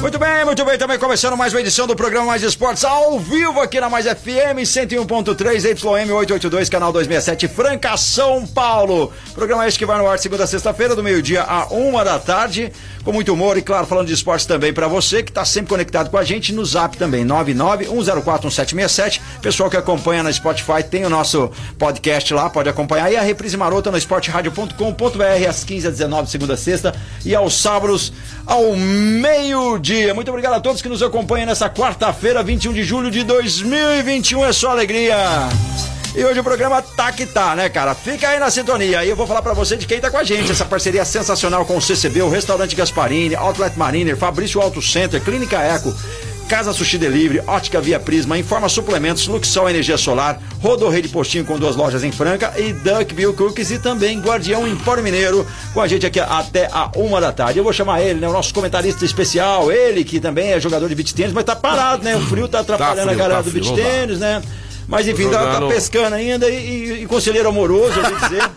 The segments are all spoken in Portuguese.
Muito bem, muito bem. Também começando mais uma edição do programa Mais Esportes ao vivo aqui na Mais FM 101.3 YM 882, canal 267, Franca, São Paulo. Programa este que vai no ar segunda a sexta-feira, do meio-dia a uma da tarde, com muito humor e, claro, falando de esportes também para você que está sempre conectado com a gente no zap também, 991041767. Pessoal que acompanha na Spotify tem o nosso podcast lá, pode acompanhar. E a reprise marota no esporteradio.com.br às 15 às 19 segunda a sexta e aos sábados ao meio-dia. Muito obrigado a todos que nos acompanham nessa quarta-feira, 21 de julho de 2021. É só alegria. E hoje o programa tá que tá, né, cara? Fica aí na sintonia. E eu vou falar pra você de quem tá com a gente. Essa parceria sensacional com o CCB, o Restaurante Gasparini, Outlet Mariner, Fabrício Auto Center, Clínica Eco. Casa Sushi Delivery, Ótica Via Prisma, Informa Suplementos, Luxol Energia Solar, Rodorrei de Postinho com duas lojas em Franca e Duckville Cookies e também Guardião Empório Mineiro com a gente aqui até a uma da tarde. Eu vou chamar ele, né? O nosso comentarista especial, ele que também é jogador de beach tênis, mas tá parado, né? O frio tá atrapalhando frio, a galera tá do dá. tênis, né? Mas enfim, tá, tá pescando ainda e, e- e conselheiro amoroso, eu vou dizer.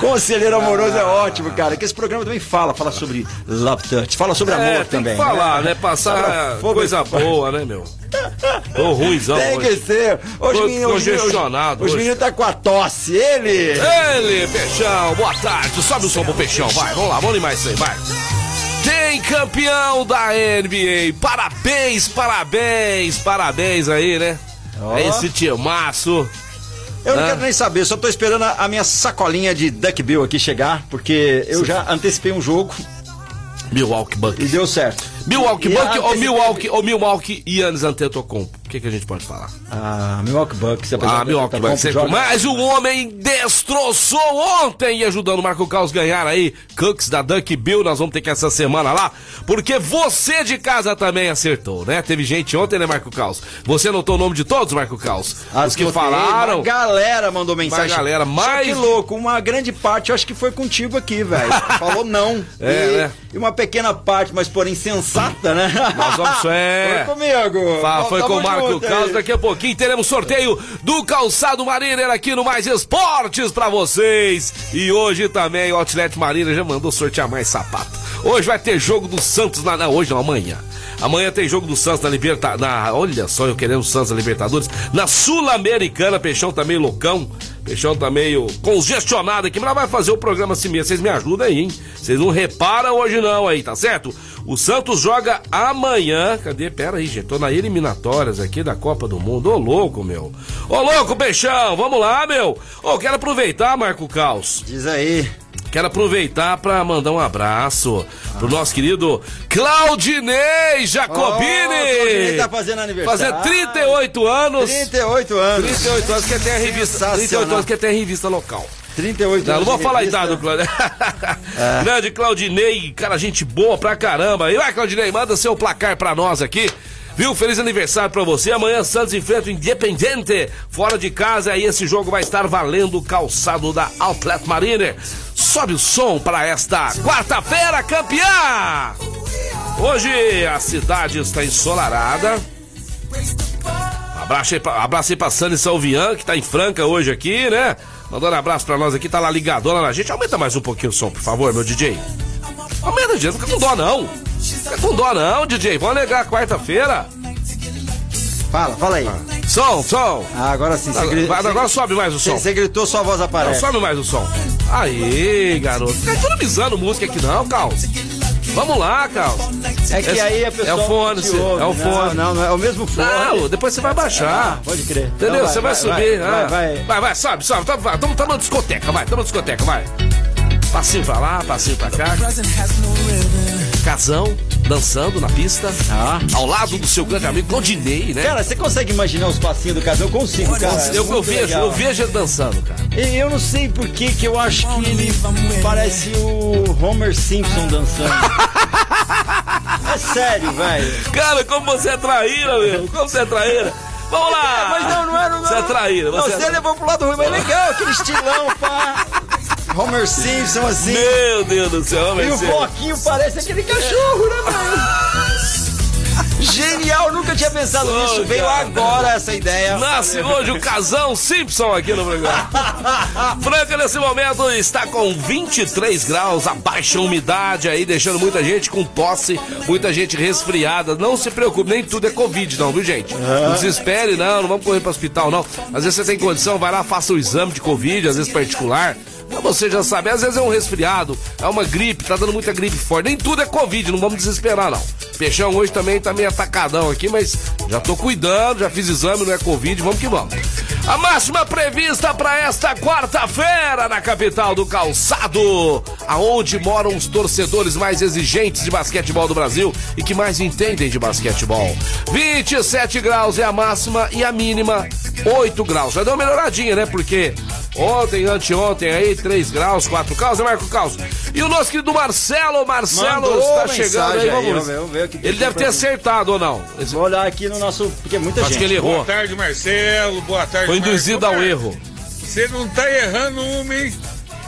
conselheiro amoroso é ótimo, cara. Que esse programa também fala, fala sobre love touch, fala sobre amor É, tem também. que falar, né? Passar Fala fogo coisa boa, né, meu? Tô ruimzão Tem que hoje. ser. Hoje menino, hoje- congestionado Os meninos tá com a tosse. Ele. Ele, Peixão, boa tarde. Sobe o som pro Peixão, vai. Vamos lá, vamos animar isso aí, vai. Tem campeão da NBA. Parabéns, parabéns, parabéns aí, né? Ó. É esse timaço. Eu não Ah. quero nem saber, só tô esperando a, a minha sacolinha de Duck Bill aqui chegar, porque eu já antecipei um jogo Milwaukee e Bucks. deu certo. Milwaukee Bucks ou Milwaukee, ou Milwaukee e Yannis Antetokounmpo. O que, que a gente pode falar? Ah, Milwaukee Bucks. Ah, Milwaukee tá Bucks. Mas o homem destroçou ontem e ajudando o Marco Caos ganhar aí. Cooks da Dunk Bill, nós vamos ter que essa semana lá. Porque você de casa também acertou, né? Teve gente ontem, né, Marco Caos? Você anotou o nome de todos, Marco Caos? Os que falaram. Uma galera mandou mensagem. Uma galera, mais- que louco, uma grande parte eu acho que foi contigo aqui, velho. Falou não. É, e, né? e uma pequena parte, mas porém sensata, né? Nós vamos- é. Foi comigo. Fala, foi com o Marco. Caos. Daqui a pouquinho teremos sorteio do Calçado Mariner aqui no Mais Esportes pra vocês. E hoje também o Outlet Mariner já mandou sortear mais sapato. Hoje vai ter jogo do Santos na. não, hoje não, amanhã. Amanhã tem jogo do Santos na Libertadores. Na, olha só, eu querendo o Santos na Libertadores. Na Sul-Americana, Peixão tá meio loucão. Peixão tá meio congestionado aqui, mas vai fazer o programa assim mesmo. Vocês me ajudam aí, hein? Vocês não reparam hoje não aí, tá certo? O Santos joga amanhã. Cadê? Pera aí, gente. Tô na eliminatórias aqui da Copa do Mundo. Ô, louco, meu. Ô, louco, Peixão. Vamos lá, meu. Ô, quero aproveitar, Marco Caos. Diz aí. Quero aproveitar para mandar um abraço pro nosso querido Claudinei Jacobini. Ó, o Claudinei tá fazendo aniversário. Fazer 38 anos. 38 anos. 38 anos que tem a revista. 38 Sensacional. anos que tem a revista local. 38 Não, anos. não vou falar a idade do Claudinei. Grande Claudinei, cara, gente boa pra caramba. E vai, Claudinei, manda seu placar pra nós aqui. Viu? Feliz aniversário pra você. Amanhã Santos enfrenta o Independente. Fora de casa, aí esse jogo vai estar valendo o calçado da Outlet Mariner. Sobe o som para esta quarta-feira, campeã! Hoje a cidade está ensolarada. Abraço aí, pra, abraço aí pra Sani Salvian, que tá em Franca hoje aqui, né? Mandando abraço pra nós aqui, tá lá ligadona na gente. Aumenta mais um pouquinho o som, por favor, meu DJ. Aumenta, DJ, não fica com dó não. Fica com dó não, DJ. Vamos alegrar a quarta-feira. Fala, fala aí. Som, som. Ah, agora sim. Você, Agora, gri- agora sobe mais o você, som. você gritou, sua voz Não, aparece. sobe mais o som. Aí, garoto. Não tá economizando música aqui não, Carlos. Vamos lá, Carlos. É que aí a pessoa. é o fone, ouve. é o fone. Não, não, não é o mesmo fone. Não, depois você vai baixar. Ah, pode crer. Entendeu? Então Você vai, subir. Vai, ah. vai, vai. vai, vai, sobe, sobe. Tamo, vai, tamo, tamo na discoteca, vai, tamo na discoteca, vai. Passinho pra lá, passinho pra cá. Casão, dançando na pista. Ah. Ao lado do seu grande amigo Claudinei, né? Cara, você consegue imaginar os passinhos do casal? Eu consigo, cara. eu, eu, Muito vejo, legal. eu vejo ele dançando, cara. E Eu não sei por que que eu acho que ele parece o Homer Simpson dançando. É sério, velho. Cara, como você é traíra, meu. Como você é traíra. Vamos lá! Mas não, não era. Não, Você é traíra. Não, Você você é... levou pro lado ruim, mas legal, aquele estilão, pá. Homer Simpson, assim. Meu Deus do céu, E homem. o sério. bloquinho parece aquele cachorro, né, velho? Genial, nunca tinha pensado Oh, nisso. Veio cara. agora essa ideia. Nasce hoje o casão Simpson aqui no programa. Franca, nesse momento, está com 23 graus, a baixa umidade aí, deixando muita gente com tosse, muita gente resfriada. Não se preocupe, nem tudo é Covid, não, viu, gente? Não desespere, não, não vamos correr para o hospital, não. Às vezes você tem condição, vai lá, faça o exame de Covid, às vezes particular. Mas você já sabe, às vezes é um resfriado, é uma gripe, tá dando muita gripe forte. Nem tudo é Covid, não vamos desesperar, não. Peixão hoje também tá meio atacadão aqui, mas já tô cuidando, já fiz exame, não é Covid, vamos que vamos. A máxima prevista para esta quarta-feira na capital do calçado, aonde moram os torcedores mais exigentes de basquetebol do Brasil e que mais entendem de basquetebol. 27 graus é a máxima e a mínima 8 graus. Já deu uma melhoradinha, né? Porque ontem, anteontem aí, 3 graus, 4 graus, né, Marco Caos? E o nosso querido Marcelo, Marcelo Mandou está chegando aí, aí, vamos ver, vamos ver que Ele deve ter mim. acertado ou não? Esse- Vou olhar aqui no nosso. Porque é muita Acho gente. que ele errou. Boa tarde, Marcelo. Boa tarde, Foi Marcos. induzido ao Cara, erro. Você não tá errando uma, hein?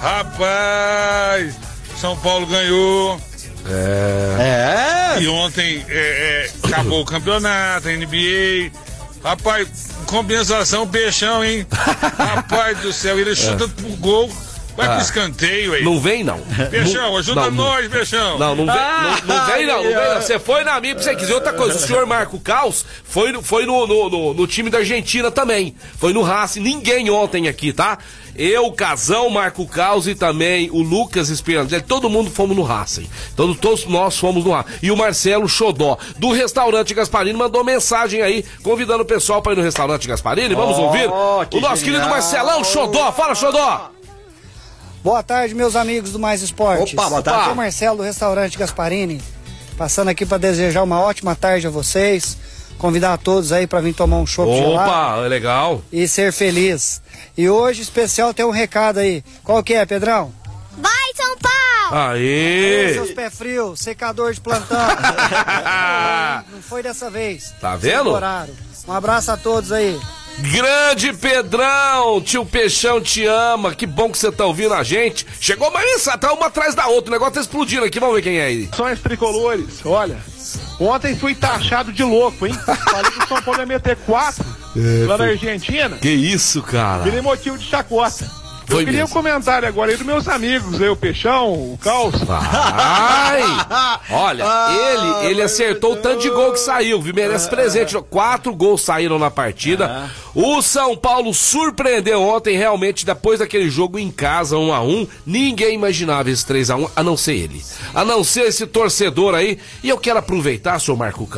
Rapaz, São Paulo ganhou. É. E ontem é, é, acabou o campeonato, a NBA. Rapaz, compensação, peixão, hein? Rapaz do céu, ele chuta pro gol. Vai pro escanteio aí. Não vem, não. Peixão, ajuda não, não. nós, Peixão. Não, não vem, não, não vem não, não vem não. Ah, Você foi na minha pra você quiser outra coisa. O senhor Marco Caos foi, no- foi no, no, no- no time da Argentina também. Foi no Racing. Ninguém ontem aqui, tá? Eu, Casão, Marco Caos e também o Lucas Esperandelli, todo mundo fomos no Racing. Então, todos nós fomos no Racing. E o Marcelo Xodó, do restaurante Gasparini, mandou mensagem aí, convidando o pessoal para ir no restaurante Gasparini. Vamos Oh, ouvir? que O nosso genial. querido Marcelão Xodó. Fala, Xodó! Boa tarde, meus amigos do Mais Esportes. Opa, boa tarde. Aqui é o Marcelo do restaurante Gasparini, passando aqui para desejar uma ótima tarde a vocês, convidar a todos aí para vir tomar um chopp Opa, legal. e ser feliz. E hoje especial tem um recado aí. Qual que é, Pedrão? Vai, São Paulo! Aê! seus pés frios, secador de plantão. Não foi dessa vez. Tá vendo? Um abraço a todos aí. Grande Pedrão, tio Peixão te ama, que bom que você tá ouvindo a gente. Chegou mensagem, tá uma atrás da outra, o negócio tá explodindo aqui, vamos ver quem é aí. Ações tricolores, olha. Ontem fui taxado de louco, hein? Falei que o São Paulo ia meter quatro lá na Argentina. Que isso, cara? Virei motivo de chacota. Foi Eu queria mesmo. um comentário agora aí dos meus amigos, aí, o Peixão, o Caos. Vai! Olha, ele, ele acertou o tanto de gol que saiu, viu? Merece presente. Quatro gols saíram na partida. O São Paulo surpreendeu ontem, realmente, depois daquele jogo em casa, 1 a 1 Ninguém imaginava esse 3 a 1 a não ser ele. A não ser esse torcedor aí. E eu quero aproveitar, senhor Marco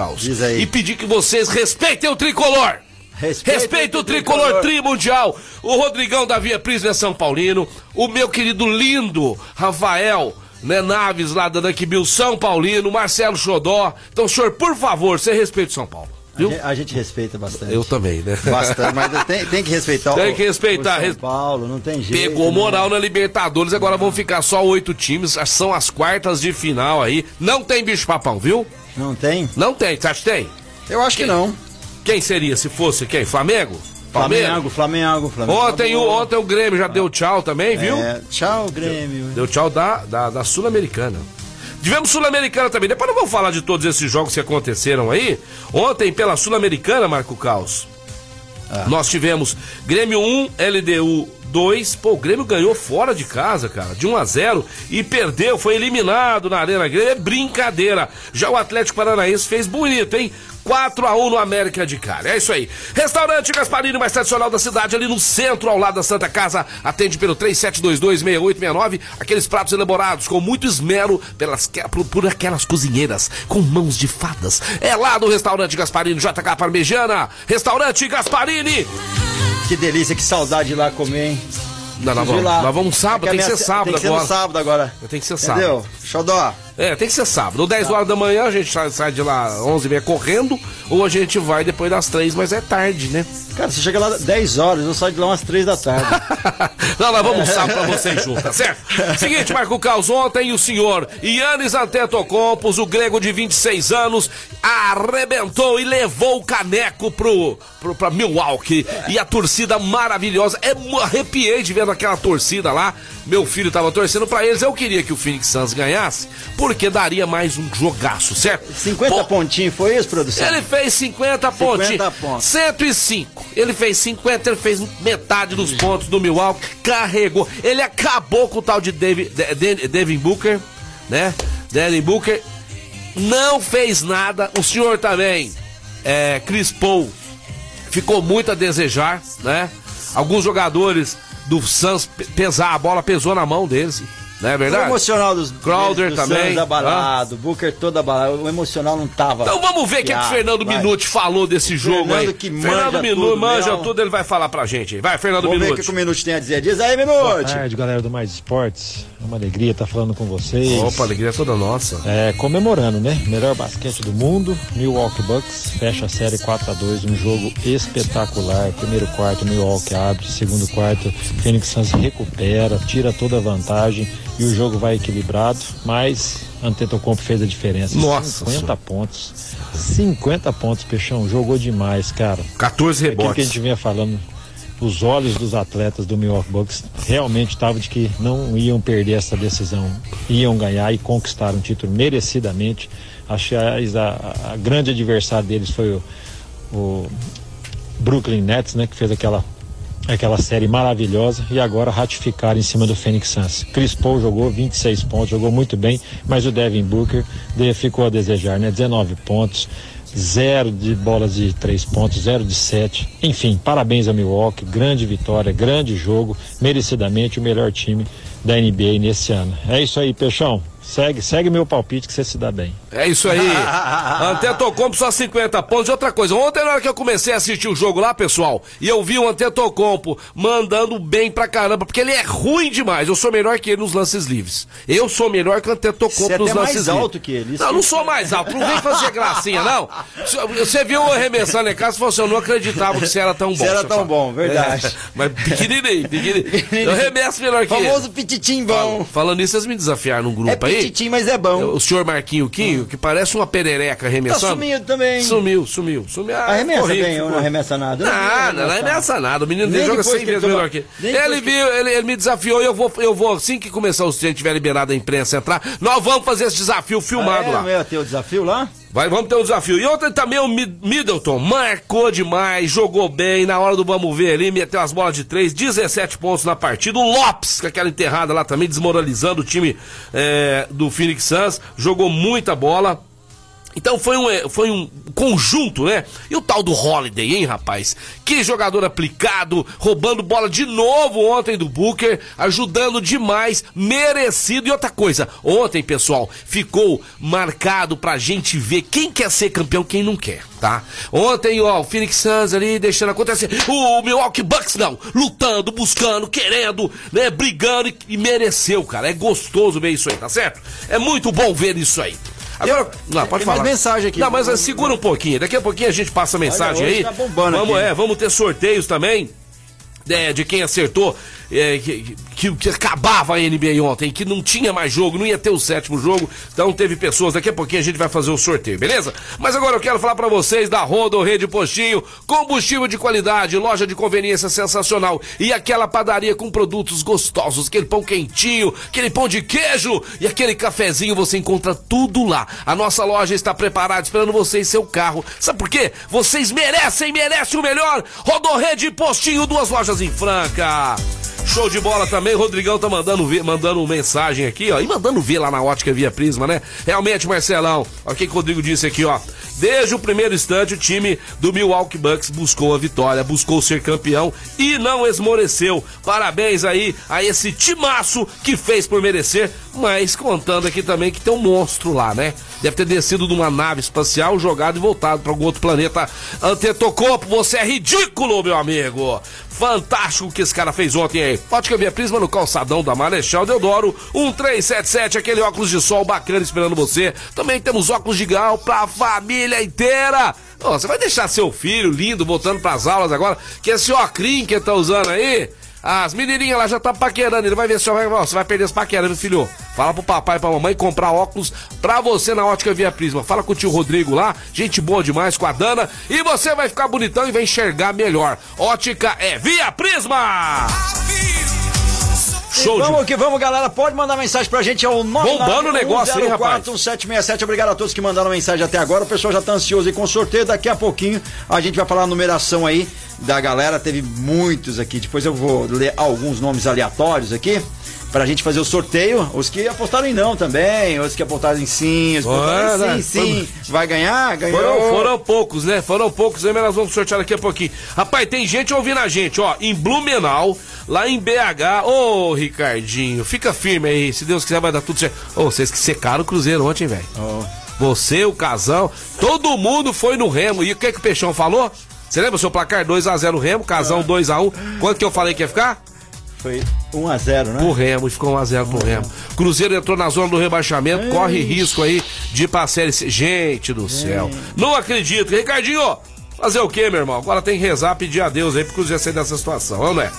aí. e pedir que vocês respeitem o tricolor. Respeita Respeita o tricolor, tricolor. tri mundial. O Rodrigão da Via Prisma é São Paulino. O meu querido lindo Rafael né, Naves lá da Duckbill São Paulino. Marcelo Xodó. Então, senhor, por favor, você respeita o São Paulo. Viu? A gente- respeita bastante. Eu também, né? Bastante, mas tem, tem que respeitar o- Tem que respeitar, o São Paulo, não tem jeito. Pegou né? moral na Libertadores, agora vão ficar só oito times. São as quartas de final aí. Não tem bicho papão, viu? Não tem? Não tem. Você acha que tem? Eu acho que não. Quem seria se fosse quem? Flamengo? Flamengo, Flamengo, Flamengo. Ontem, o, ontem o Grêmio já deu tchau também, viu? É, tchau, Grêmio. Deu tchau da, da, da Sul-Americana. Tivemos Sul-Americana também. Depois não vou falar de todos esses jogos que aconteceram aí. Ontem, pela Sul-Americana, Marco Caos, nós tivemos Grêmio 1, LDU 2. Pô, o Grêmio ganhou fora de casa, cara, de 1 a 0 e perdeu, foi eliminado na Arena Grêmio. É brincadeira. Já o Atlético Paranaense fez bonito, hein? 4 a 1 no América de Cali. É isso aí. Restaurante Gasparini, mais tradicional da cidade, ali no centro, ao lado da Santa Casa. Atende pelo 37226869. Aqueles pratos elaborados com muito esmero pelas, por, por aquelas cozinheiras com mãos de fadas. É lá no Restaurante Gasparini, JK Parmejana. Restaurante Gasparini. Que delícia, que saudade lá comer, hein? Não, ir vamos, lá. nós vamos sábado, É tem que ser sábado Tem que ser agora. no sábado agora. Tem que ser Entendeu? Xodó, É, tem que ser sábado. Ou 10 horas da manhã a gente sai, de lá 11 e meia correndo, ou a gente vai depois das 3, mas é tarde, né? Cara, você chega lá 10 horas, eu saio de lá umas 3 da tarde. Não, nós vamos sábado pra vocês juntos, tá certo? Seguinte, Marco Caos, ontem o senhor Yannis Antetokounmpo, o grego de 26 anos, arrebentou e levou o caneco pro, pro, pra Milwaukee. E a torcida maravilhosa. É, arrepiei de ver aquela torcida lá. Meu filho tava torcendo pra eles. Eu queria que o Phoenix Suns ganhasse, porque daria mais um jogaço, certo? 50 Pô, pontinhos, foi isso, produção? Ele fez 50, 50 pontinhos. Pontos. 105. Ele fez 50, ele fez metade dos pontos do Milwaukee, carregou. Ele acabou com o tal de David, Devin Booker, né? Devin Booker não fez nada. O senhor também, é, Chris Paul, ficou muito a desejar, né? Alguns jogadores do Suns pesar, a bola pesou na mão deles. Não é verdade? O emocional dos Crowder dos também. Suns abalado, ah. Booker todo abalado. O emocional não tava. Então vamos ver o que, é que o Fernando vai. Minuti falou desse jogo Fernando aí. Que Fernando Minuti manja mesmo. tudo, ele vai falar pra gente. Vai, Fernando vamos Minuti. Vamos ver o que o Minuti tem a dizer. Diz aí, Minuti. Boa tarde, galera do Mais Esportes. É uma alegria estar falando com vocês. Opa, alegria toda nossa. É, comemorando, né? Melhor basquete do mundo. Milwaukee Bucks fecha a série 4 a 2 um jogo espetacular. Primeiro quarto, Milwaukee abre. Segundo quarto, Phoenix Suns recupera, tira toda a vantagem e o jogo vai equilibrado, mas Antetokounmpo fez a diferença. Nossa 50 senhora. pontos. 50 pontos, Peixão, jogou demais, cara. 14 rebotes. É que a gente vinha falando, os olhos dos atletas do Milwaukee Bucks realmente estavam de que não iam perder essa decisão, iam ganhar e conquistar um título merecidamente. Acho que a, a, grande adversário deles foi o, o Brooklyn Nets, né, que fez aquela aquela série maravilhosa e agora ratificar em cima do Phoenix Suns. Chris Paul jogou 26 pontos, jogou muito bem, mas o Devin Booker ficou a desejar, né? 19 pontos, zero de bolas de três pontos, zero de sete. Enfim, parabéns a Milwaukee, grande vitória, grande jogo, merecidamente o melhor time da NBA nesse ano. É isso aí, Peixão. Segue, segue meu palpite que você se dá bem. É isso aí. Antetokounmpo só 50 pontos. E outra coisa, ontem na hora que eu comecei a assistir o jogo lá, pessoal, e eu vi o Antetokounmpo mandando bem pra caramba, porque ele é ruim demais. Eu sou melhor que ele nos lances livres. Eu sou melhor que o Antetokounmpo é nos lances livres. mais alto que ele. Não, não sou mais alto. Não vem fazer gracinha, não. Você viu o arremessando em casa e falou assim, eu não acreditava que você era tão bom. Você era tão bom, verdade. É, mas pequenininho, pequenininho. Eu arremesso melhor que Famoso ele. Famoso pititim bom. Falando nisso, vocês me desafiaram num grupo é aí. Pititim, mas é bom. O senhor Marquinho Quinho, que parece uma perereca arremessando. Tá sumindo também. Sumiu, sumiu. sumiu. Ah, arremessa corrido, bem ou não arremessa nada? Nada, não arremessa nada. O menino dele joga 100 vezes melhor que ele. Ele viu, ele, ele, me desafiou e eu vou, eu vou, assim que começar o treino, tiver liberado a imprensa entrar, nós vamos fazer esse desafio filmado ah, é, lá. Vai ter o desafio lá? Vai, vamos ter um desafio. E ontem também o Middleton marcou demais, jogou bem, na hora do vamos ver ali, meteu as bolas de três, 17 pontos na partida. O Lopes, com aquela enterrada lá também, desmoralizando o time é, do Phoenix Suns, jogou muita bola. Então foi um, é, foi um conjunto, né? E o tal do Holiday, hein, rapaz? Que jogador aplicado, roubando bola de novo ontem do Booker, ajudando demais, merecido. E outra coisa, ontem, pessoal, ficou marcado pra gente ver quem quer ser campeão, quem não quer, tá? Ontem, ó, o Phoenix Suns ali deixando acontecer. O Milwaukee Bucks não, lutando, buscando, querendo, né? Brigando e, e mereceu, cara. É gostoso ver isso aí, tá certo? É muito bom ver isso aí. Agora, não, pode falar. mensagem aqui. Não, mas segura um pouquinho. Daqui a pouquinho a gente passa a mensagem Olha, aí. Tá bombando vamos, aqui. é, vamos ter sorteios também. É, de quem acertou é, que, que, que, acabava a NBA ontem, que não tinha mais jogo, não ia ter o sétimo jogo, então teve pessoas, daqui a pouquinho a gente vai fazer o sorteio, beleza? Mas agora eu quero falar para vocês da Rodo Rede Postinho, combustível de qualidade, loja de conveniência sensacional e aquela padaria com produtos gostosos, aquele pão quentinho, aquele pão de queijo e aquele cafezinho, você encontra tudo lá. A nossa loja está preparada esperando você e seu carro. Sabe por quê? Vocês merecem, merecem o melhor. Rodo Rede Postinho, duas lojas em Franca. Show de bola também, Rodrigão tá mandando ver, mandando mensagem aqui, ó, e mandando ver lá na ótica via Prisma, né? Realmente, Marcelão, ó, o que, que o Rodrigo disse aqui, ó. Desde o primeiro instante, o time do Milwaukee Bucks buscou a vitória, buscou ser campeão e não esmoreceu. Parabéns aí a esse timaço que fez por merecer, mas contando aqui também que tem um monstro lá, né? Deve ter descido de uma nave espacial, jogado e voltado para algum outro planeta. Antetokounmpo, você é ridículo, meu amigo. Fantástico que esse cara fez ontem aí. Ótica Via Prisma no calçadão da Marechal Deodoro, 1377, aquele óculos de sol bacana esperando você. Também temos óculos de grau pra família inteira. Oh, você vai deixar seu filho lindo voltando pras aulas agora, que esse óculos que tá usando aí, as menininhas lá já tá paquerando, ele vai ver se vai, você vai perder as paqueras, meu filho. Fala pro papai e pra mamãe comprar óculos pra você na ótica Via Prisma. Fala com o tio Rodrigo lá, gente boa demais com a Dana, e você vai ficar bonitão e vai enxergar melhor. Ótica é Via Prisma! Show vamos de... que vamos, galera. Pode mandar mensagem pra gente ao 9 Bombando o negócio, hein, rapaz? 1767. Obrigado a todos que mandaram mensagem até agora. O pessoal já tá ansioso aí com o sorteio. Daqui a pouquinho a gente vai falar a numeração aí da galera. Teve muitos aqui. Depois eu vou ler alguns nomes aleatórios aqui pra gente fazer o sorteio. Os que apostaram em não também, os que apostaram em sim, os que apostaram em sim, sim. Vai ganhar? Ganhou. Foram, foram poucos, né? Foram poucos, aí nós vamos sortear daqui a pouquinho. Rapaz, tem gente ouvindo a gente, ó, em Blumenau, lá em BH. Ô, oh, Ricardinho, fica firme aí, se Deus quiser vai dar tudo certo. Ô, oh, vocês que secaram o Cruzeiro ontem, velho. Oh. Você, o Casão, todo mundo foi no Remo. E o que que o Peixão falou? Você lembra o seu placar 2x0 Remo, Casão 2x1. Quanto que eu falei que ia ficar? Foi 1x0, né? O Remo, ficou 1x0 pro Remo. Cruzeiro entrou na zona do rebaixamento, corre risco aí de série C. Gente do céu. Não acredito. Ricardinho, fazer o quê, meu irmão? Agora tem que rezar, pedir a Deus aí pro Cruzeiro sair dessa situação, não é?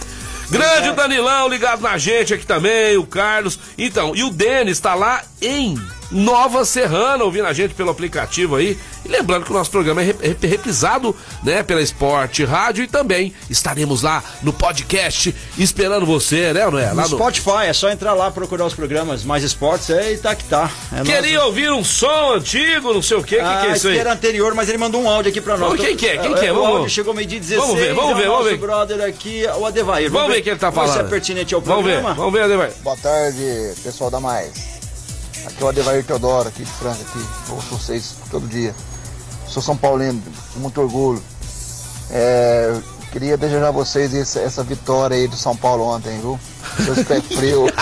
Grande Danilão ligado na gente aqui também, o Carlos. Então, e o Denis tá lá em Nova Serrana, ouvindo a gente pelo aplicativo aí. E lembrando que o nosso programa é reprisado, né, pela Esporte Rádio e também estaremos lá no podcast esperando você, né, não é? Lá no, no Spotify, é só entrar lá procurar os programas mais esportes, é e tá que tá. É Queria nosso... ouvir um som antigo, não sei o que, ah, que, que é isso aí? era anterior, mas ele mandou um áudio aqui pra nós. Então, quem que é? Quem que é? Vamos... O áudio chegou meio dia 16. Vamos ver, vamos ver, vamos ver. brother aqui, o Adevair. Vamos, vamos ver o que ele tá falando. Se é pertinente ao vamos programa. Ver, vamos ver, Adevair. Boa tarde, pessoal da Mais. Aqui é o Adevair Teodoro, aqui de Franca, aqui. Ouço vocês todo dia. Sou São Paulino, com muito orgulho. É, queria desejar a vocês essa, essa, vitória aí do São Paulo ontem, viu? Seus pés frios.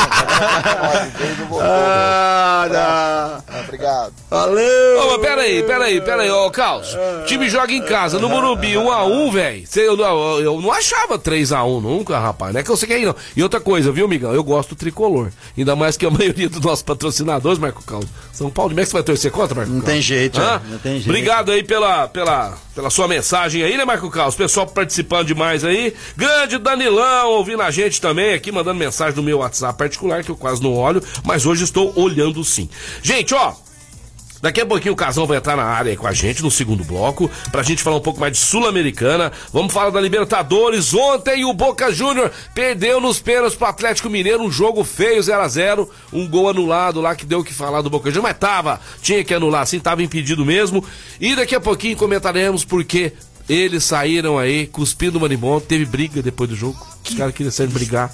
ah, Obrigado. Valeu! Ô, mas peraí, peraí, peraí, ô, Carlos. O time joga em casa, no Morumbi, 1x1, velho. Eu, eu, eu, não achava 3x1 nunca, rapaz. Não é que eu sei que é aí, não. E outra coisa, viu, Migão? Eu gosto do tricolor. Ainda mais que a maioria dos nossos patrocinadores, Marco Carlos, São Paulo. Como é que você vai torcer contra, Marco Não tem jeito, é, não tem jeito. Obrigado aí pela, pela, pela sua mensagem aí, né, Marco Carlos? Pessoal participando demais aí. Grande Danilão ouvindo a gente também aqui, mandando mensagem no meu WhatsApp particular, que eu quase não olho, mas hoje estou olhando sim. Gente, ó, Daqui a pouquinho o Casão vai entrar na área aí com a gente no segundo bloco, pra gente falar um pouco mais de Sul-Americana. Vamos falar da Libertadores. Ontem o Boca Júnior perdeu nos pênaltis pro Atlético Mineiro, um jogo feio, 0 a 0 um gol anulado lá que deu o que falar do Boca Júnior, mas tava, tinha que anular, assim, tava impedido mesmo. E daqui a pouquinho comentaremos porque eles saíram aí cuspindo o Marimon, teve briga depois do jogo. Os caras queriam sair brigar.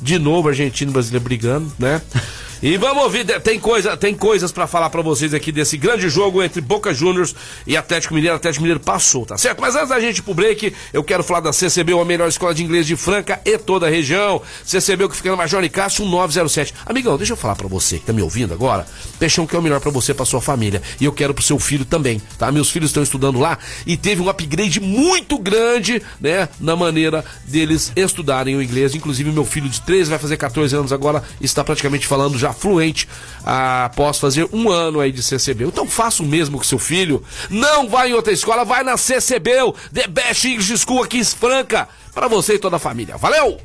De novo, argentino e brasileiro brigando, né? E vamos ouvir, tem, coisa, tem coisas para falar para vocês aqui desse grande jogo entre Boca Juniors e Atlético Mineiro. Atlético Mineiro passou, tá certo? Mas antes da gente ir pro break, eu quero falar da CCB, a melhor escola de inglês de Franca e toda a região. CCB que fica na Major Nicásio 1907. Amigão, deixa eu falar para você que tá me ouvindo agora. Peixão que é o melhor para você, para sua família. E eu quero pro seu filho também, tá? Meus filhos estão estudando lá e teve um upgrade muito grande, né, na maneira deles estudarem o inglês. Inclusive, meu filho de 13 vai fazer 14 anos agora, está praticamente falando já já fluente após fazer um ano aí de CCB. Então faça o mesmo com seu filho. Não vai em outra escola, vai na CCB, The Best English School aqui em Franca, para você e toda a família. Valeu!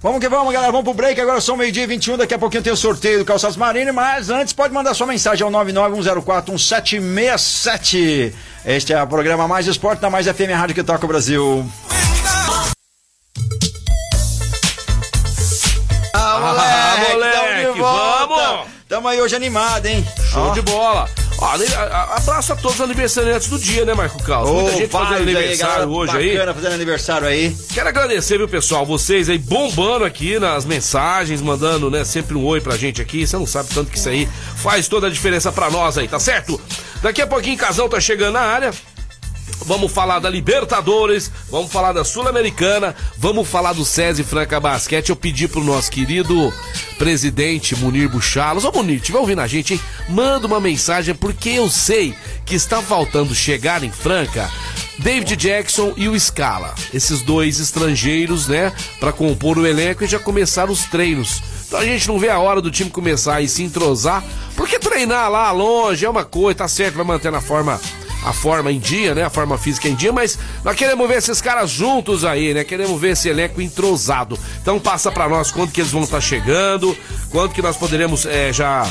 Vamos que vamos, galera. Vamos pro break. Agora são meio-dia e 21. Daqui a pouquinho tem o sorteio do Calçados Marine. Mas antes, pode mandar sua mensagem ao 991041767. Este é o programa Mais Esporte da Mais FM Rádio que toca o Brasil. Ah, moleque, ah, moleque vamos! Tamo aí hoje animado, hein? Show de bola. Ó, abraço a todos os aniversariantes do dia, né, Marco Carlos? Muita gente fazendo aniversário hoje aí. Bacana fazendo aniversário aí. Quero agradecer, viu, pessoal, vocês aí bombando aqui nas mensagens, mandando, né, sempre um oi pra gente aqui. Você não sabe tanto que isso aí faz toda a diferença pra nós aí, tá certo? Daqui a pouquinho Casão tá chegando na área. Vamos falar da Libertadores, vamos falar da Sul-Americana, vamos falar do SESI Franca Basquete. Eu pedi pro nosso querido presidente Munir Buchalos. Ô Munir, tiver ouvindo a gente, hein? Manda uma mensagem, porque eu sei que está faltando chegar em Franca David Jackson e o Scala. Esses dois estrangeiros, né, para compor o elenco e já começar os treinos. Então a gente não vê a hora do time começar e se entrosar, porque treinar lá longe é uma coisa, tá certo, vai manter a forma a forma em dia, né? A forma física em dia, mas nós queremos ver esses caras juntos aí, né? Queremos ver esse elenco entrosado. Então passa para nós quando que eles vão estar tá chegando, quando que nós poderemos é, já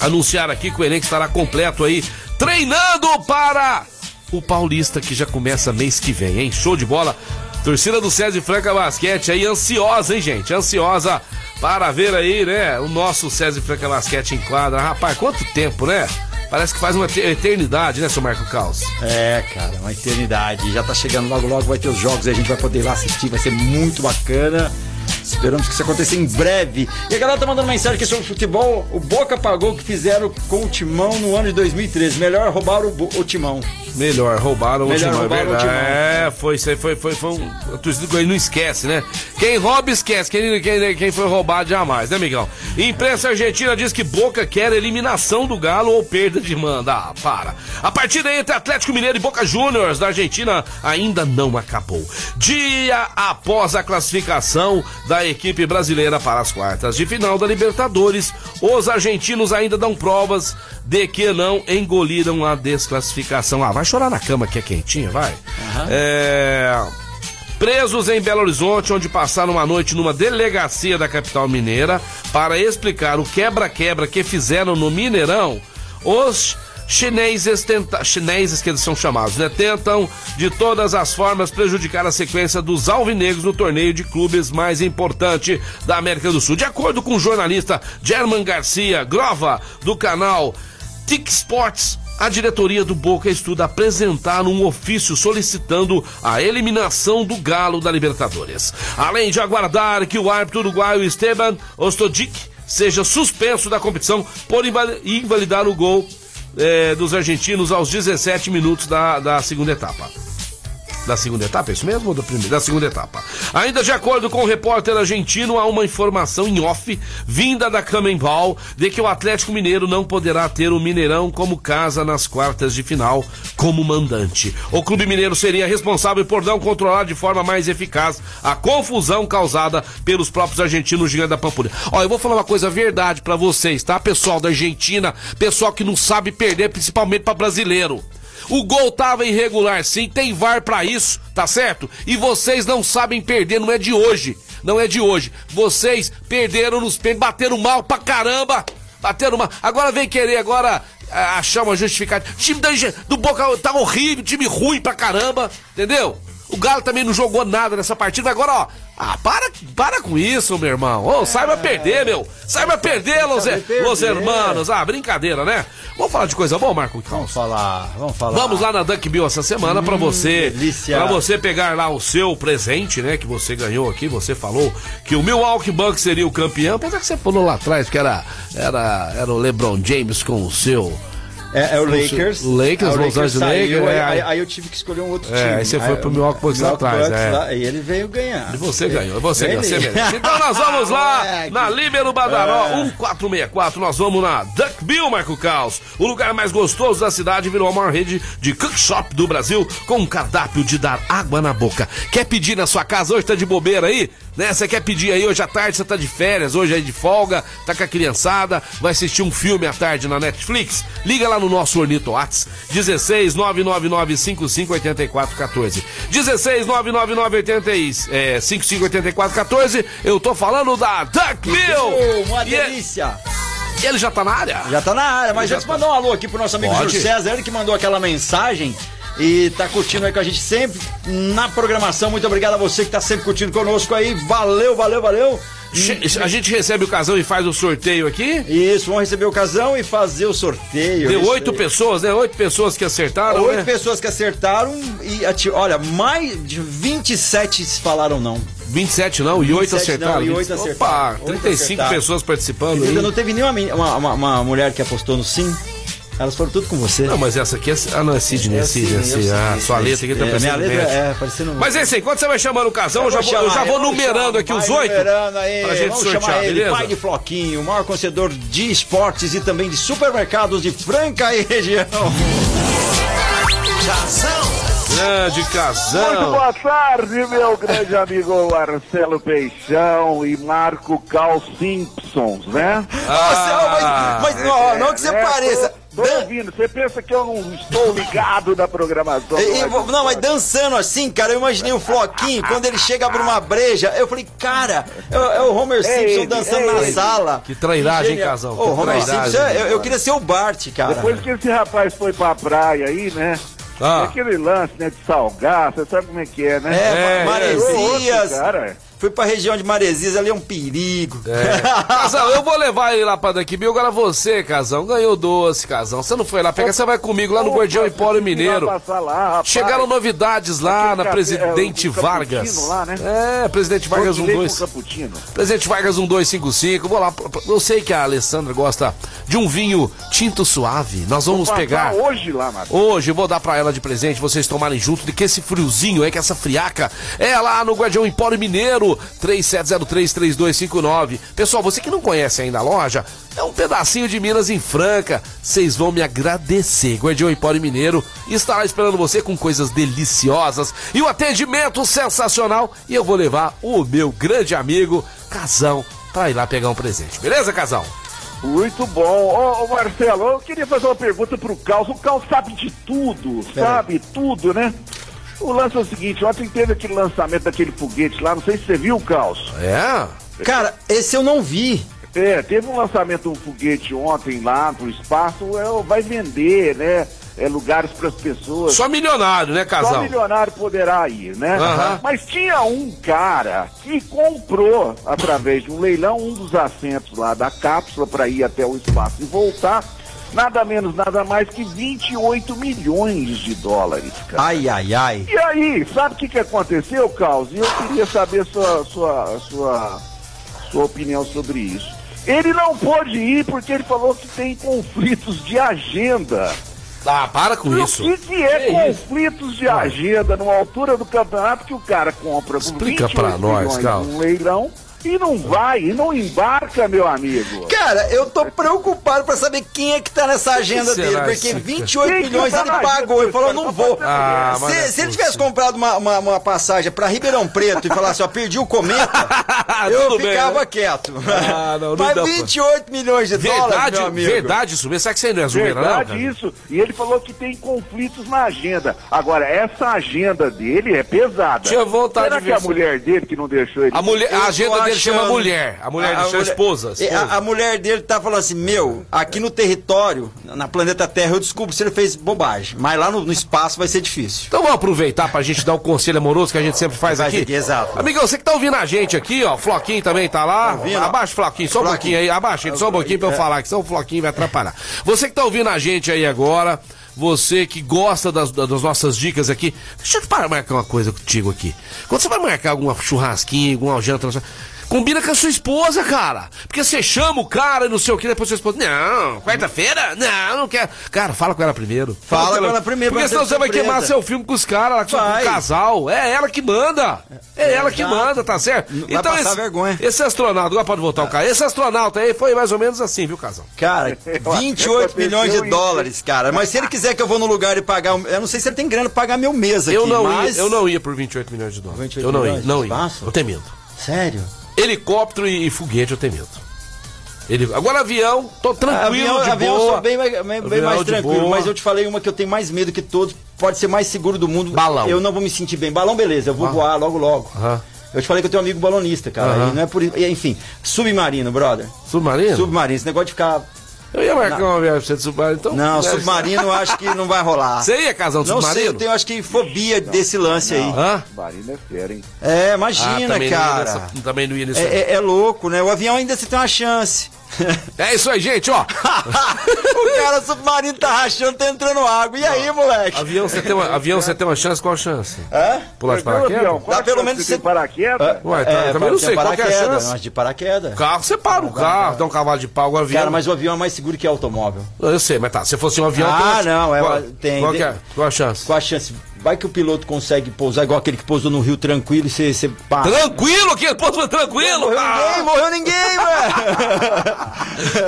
anunciar aqui que o elenco estará completo aí, treinando para o Paulista que já começa mês que vem, hein? Show de bola. Torcida do César Franca Basquete aí ansiosa, hein, gente? Ansiosa para ver aí, né? O nosso César Franca Basquete em quadra. Rapaz, quanto tempo, né? Parece que faz uma eternidade, né, seu Marco Caos? É, cara, uma eternidade. Já tá chegando logo, logo vai ter os jogos, a gente vai poder ir lá assistir, vai ser muito bacana. Esperamos que isso aconteça em breve. E a galera tá mandando mensagem aqui sobre futebol. O Boca pagou o que fizeram com o Timão no ano de 2013. Melhor roubar o, o Timão. Melhor, roubaram Melhor, o Timão. Roubaram o timão. É, foi, foi, foi, foi, foi um. A torcida do não esquece, né? Quem rouba, esquece. Quem, quem, quem foi roubado jamais, né, Miguel? Imprensa argentina diz que Boca quer eliminação do Galo ou perda de manda. Ah, para. A partida entre Atlético Mineiro e Boca Juniors da Argentina ainda não acabou. Dia após a classificação da equipe brasileira para as quartas de final da Libertadores, os argentinos ainda dão provas de que não engoliram a desclassificação. Ah, vai chorar na cama que é quentinha, vai. Uhum. É... Presos em Belo Horizonte, onde passaram uma noite numa delegacia da capital mineira para explicar o quebra-quebra que fizeram no Mineirão, os chineses, tenta... chineses que eles são chamados, né? Tentam de todas as formas prejudicar a sequência dos alvinegros no torneio de clubes mais importante da América do Sul. De acordo com o jornalista German Garcia Grova, do canal Tic Sports, a diretoria do Boca estuda apresentar um ofício solicitando a eliminação do Galo da Libertadores. Além de aguardar que o árbitro uruguaio Esteban Ostodic seja suspenso da competição por invalidar o gol é, dos argentinos aos 17 minutos da, da segunda etapa. Da segunda etapa, é isso mesmo? Ou da, primeira, da segunda etapa? Ainda de acordo com o repórter argentino, há uma informação em off, vinda da Camembol, de que o Atlético Mineiro não poderá ter o Mineirão como casa nas quartas de final, como mandante. O Clube Mineiro seria responsável por não controlar de forma mais eficaz a confusão causada pelos próprios argentinos gigante da Pampulha. Ó, eu vou falar uma coisa verdade para vocês, tá? Pessoal da Argentina, pessoal que não sabe perder, principalmente para brasileiro. O gol tava irregular, sim, tem VAR para isso, tá certo? E vocês não sabem perder, não é de hoje. Não é de hoje. Vocês perderam nos pênaltis, bateram mal pra caramba. Bateram mal. Agora vem querer agora achar uma justificativa. O time do Boca tá horrível, time ruim pra caramba, entendeu? O Galo também não jogou nada nessa partida. Agora, ó, ah, para, para com isso, meu irmão. Ô, oh, saiba perder, meu. Saiba perder, los, los hermanos. Ah, brincadeira, né? Vamos falar de coisa boa, Marco? Vamos falar, vamos falar. Vamos lá na Dunk Bill essa semana hum, para você, para você pegar lá o seu presente, né, que você ganhou aqui. Você falou que o Milwaukee Bucks seria o campeão, apesar que você falou lá atrás que era era era o LeBron James com o seu é, é o Lakers. O Lakers, Los Angeles Lakers. É, aí, aí, eu tive que escolher um outro é, time. Aí você foi pro Milwaukee Bucks lá atrás. É. Lá, e ele veio ganhar. E você ganhou, você ganhou, você mesmo. Então nós vamos lá na Líbero Badaró, é. 1464. Nós vamos na Duckbill, Marco Caos. O lugar mais gostoso da cidade virou a maior rede de cookshop do Brasil com um cardápio de dar água na boca. Quer pedir na sua casa? Hoje tá de bobeira aí? Né? Você quer pedir aí hoje à tarde, você tá de férias, hoje aí de folga, tá com a criançada, vai assistir um filme à tarde na Netflix? Liga lá no nosso Ornito Whats, 16 999 558414. 16 999 é, 558414. Eu tô falando da Duck Mill! Uma é- delícia! E ele já tá na área? Já tá na área, mas já antes tá... mandar um alô aqui pro nosso amigo Júlio César, ele que mandou aquela mensagem e tá curtindo aí com a gente sempre na programação. Muito obrigado a você que tá sempre curtindo conosco aí. Valeu, valeu, valeu. A gente recebe o casão e faz o sorteio aqui? Isso, vamos receber o casão e fazer o sorteio. Deu oito pessoas, né? Oito pessoas que acertaram. Oito né? pessoas que acertaram e, olha, mais de 27 falaram não. 27 não, e 8 acertaram. Não, e 8 acertaram. Opa, 35 acertaram. pessoas participando. Ainda não teve nenhuma uma, uma, uma mulher que apostou no sim. Elas foram tudo com você. Não, mas essa aqui é. Ah, não, é Sidney, é Sidney. Sidney, ah, sua letra aqui tá é, parecendo. Minha letra é parecendo. Mas é isso aí, quando você vai chamando o casão, eu já, vou, eu já vou numerando aqui os oito. Numerando aí, pra gente vamos sortear, chamar ele, beleza? pai de Floquinho, o maior concedor de esportes e também de supermercados de Franca e região. Casão. Grande Muito casão. boa tarde, meu grande amigo Marcelo Peixão e Marco Cal Simpsons, né? Nossa, mas, mas não, não que você né? pareça. Tô, ouvindo, você pensa que eu não estou ligado da programação? E- e- Rádio não, mas dançando assim, cara, eu imaginei o Floquinho, quando ele chega pra uma breja, eu falei, cara, é, o- é o Homer É Simpson ele, dançando é na ele. sala. Que trairagem, hein? Ô, Que Homer Simpson, eu, eu queria ser o Bart, cara. Depois que esse rapaz foi pra praia aí, né? Ah. Aquele lance, né, de salgar, você sabe como é que é, né? É, É, Maresias. Outro, cara. Fui pra região de Maresias, ali é um perigo. Casão, eu vou levar ele lá pra daqui, Bill. Agora você, casão, ganhou doce, casão. Você não foi lá pegar, você vai comigo lá no Guardião Empório Mineiro. passar lá. Chegaram novidades lá Aquele na café, Presidente é, Vargas. lá, né? É, Presidente Vargas Doce de leite 12. com cappuccino. Presidente Vargas 1255. Vou lá. Eu sei que a Alessandra gosta de um vinho tinto suave. Nós vamos Passar pegar. hoje lá, Marcos. Hoje vou dar pra ela de presente, vocês tomarem junto, de que esse friozinho, é que essa friaca é lá no Guardião Empório Mineiro, 37033259. Pessoal, você que não conhece ainda a loja, é um pedacinho de Minas em Franca. Vocês vão me agradecer. Guardião Empório Mineiro estará esperando você com coisas deliciosas e o atendimento sensacional. E eu vou levar o meu grande amigo Casão pra ir lá pegar um presente. Beleza, Casão? Muito bom. Ô, ô, Marcelo, eu queria fazer uma pergunta pro Caos. O Caos sabe de tudo, sabe tudo, né? O lance é o seguinte, ontem teve aquele lançamento daquele foguete lá, não sei se você viu, Caos. É? Cara, esse eu não vi. É, teve um lançamento de um foguete ontem lá pro espaço, é, vai vender, né? É, lugares para as pessoas. Só milionário, né, Só Casão? milionário poderá ir, né? Aham. Mas tinha um cara que comprou, através de um leilão, um dos assentos lá da cápsula para ir até o espaço e voltar. Nada menos, nada mais que 28 milhões de dólares, cara. Ai, ai, ai. E aí, sabe o que, que aconteceu, Carlos? E eu queria saber sua, sua, sua, sua opinião sobre isso. Ele não pôde ir porque ele falou que tem conflitos de agenda. Ah, para com E isso. O que, que é Que conflitos de agenda numa altura do campeonato que o cara compra Explica 28 pra nós, milhões Carlos. num leilão e não vai, e não embarca, meu amigo. Cara, eu tô preocupado pra saber quem é que tá nessa agenda dele, porque esse cara? 28 Quem que milhões tá ele pagou e desse falou, não vou. Ah, se, não é se ele tivesse comprado uma, uma, uma passagem pra Ribeirão Preto e falasse, ó, perdi o cometa, eu Tudo bem, ficava né? quieto. Ah, não, não Mas pra- 28 milhões de dólares, Verdade, meu amigo. verdade isso mesmo. Será que você não é zoeira, não? Verdade cara? isso. E ele falou que tem conflitos na agenda. Agora, essa agenda dele é pesada. Tinha vontade Será de que ver a isso. mulher dele que não deixou ele... A, mulher, Eu a agenda dele chama achando- mulher. A mulher dele chama mulher- esposa. Esposa. A, a mulher dele tá falando assim, meu, aqui no território, na planeta Terra, eu descubro se ele fez bobagem. Mas lá no, no espaço vai ser difícil. Então vamos aproveitar pra gente dar o conselho amoroso que a gente sempre faz aqui. aqui, exato. Amigão, você que tá ouvindo a gente aqui, ó, Floquinho também tá lá. ouvindo? Abaixa o Floquinho, só um Floquinho. pouquinho aí. Abaixa só um pouquinho pra eu falar, que senão o Floquinho vai atrapalhar. Você que tá ouvindo a gente aí agora, você que gosta das, das nossas dicas aqui, deixa eu para marcar uma coisa contigo aqui. Quando você vai marcar alguma churrasquinha, alguma janta, Combina com a sua esposa, cara. Porque você chama o cara e não sei o que, depois sua esposa. Não, quarta-feira? Não, não quero. Cara, fala com ela primeiro. Fala com ela primeiro, Porque senão você vai queimar seu filme com os caras lá, com o casal. É ela que manda. É, ela que manda, tá certo? Vai passar esse, vergonha. esse astronauta, agora pode voltar o cara. Esse astronauta aí foi mais ou menos assim, viu, casal? Cara, 28 milhões de dólares, cara. Mas se ele quiser que eu vou no lugar e pagar. um- Eu não sei se ele tem grana pra pagar meu mês aqui. Eu não, mas... ia, eu não ia por 28 milhões de dólares. 28 eu não ia, milhões? não ia. Eu tenho medo. Sério? Helicóptero e, e foguete eu tenho medo. Ele, agora avião, tô tranquilo, avião, de avião eu boa. sou bem, mais- bem, bem Avião mais tranquilo, boa. mas eu te falei uma que eu tenho mais medo que todos, pode ser mais seguro do mundo. Balão. Eu não vou me sentir bem. Balão, beleza, eu vou voar logo, logo. Eu te falei que eu tenho um amigo balonista, cara. E não é por Enfim, submarino, brother. Submarino? Submarino, esse negócio de ficar. Eu ia marcar uma viagem pra você de submarino, então. Não, submarino eu acho que não vai rolar. Você ia casar um Não sei, submarino? eu tenho acho que fobia desse lance aí. Hã? Marina é fera, hein? É, Ah, imagina, também Não ia cara. nessa- também não ia nisso. É, é- é louco, né? O avião ainda você tem uma chance. É isso aí, gente, ó. o cara submarino tá rachando, tá entrando água. E aí, moleque? Avião, você tem uma, avião, você tem uma chance? Qual a chance? É? Pular de paraquedas? Qual Dá pelo menos de você- paraquedas? Ué, tá, É, também não sei qual é a paraquedas, chance. mas de paraquedas. Carro, você para o carro, dá um cavalo de pau, o avião. Cara, mas o avião é mais seguro que automóvel. Eu sei, mas tá, se fosse um avião... Ah, tem uma- não, é, qual, tem- Qual que é? Qual a chance? Qual a chance? Vai que o piloto consegue pousar igual aquele que pousou no Rio tranquilo e você, você passa. Tranquilo, que pô, tranquilo. Morreu Ah! ninguém, morreu ninguém, velho.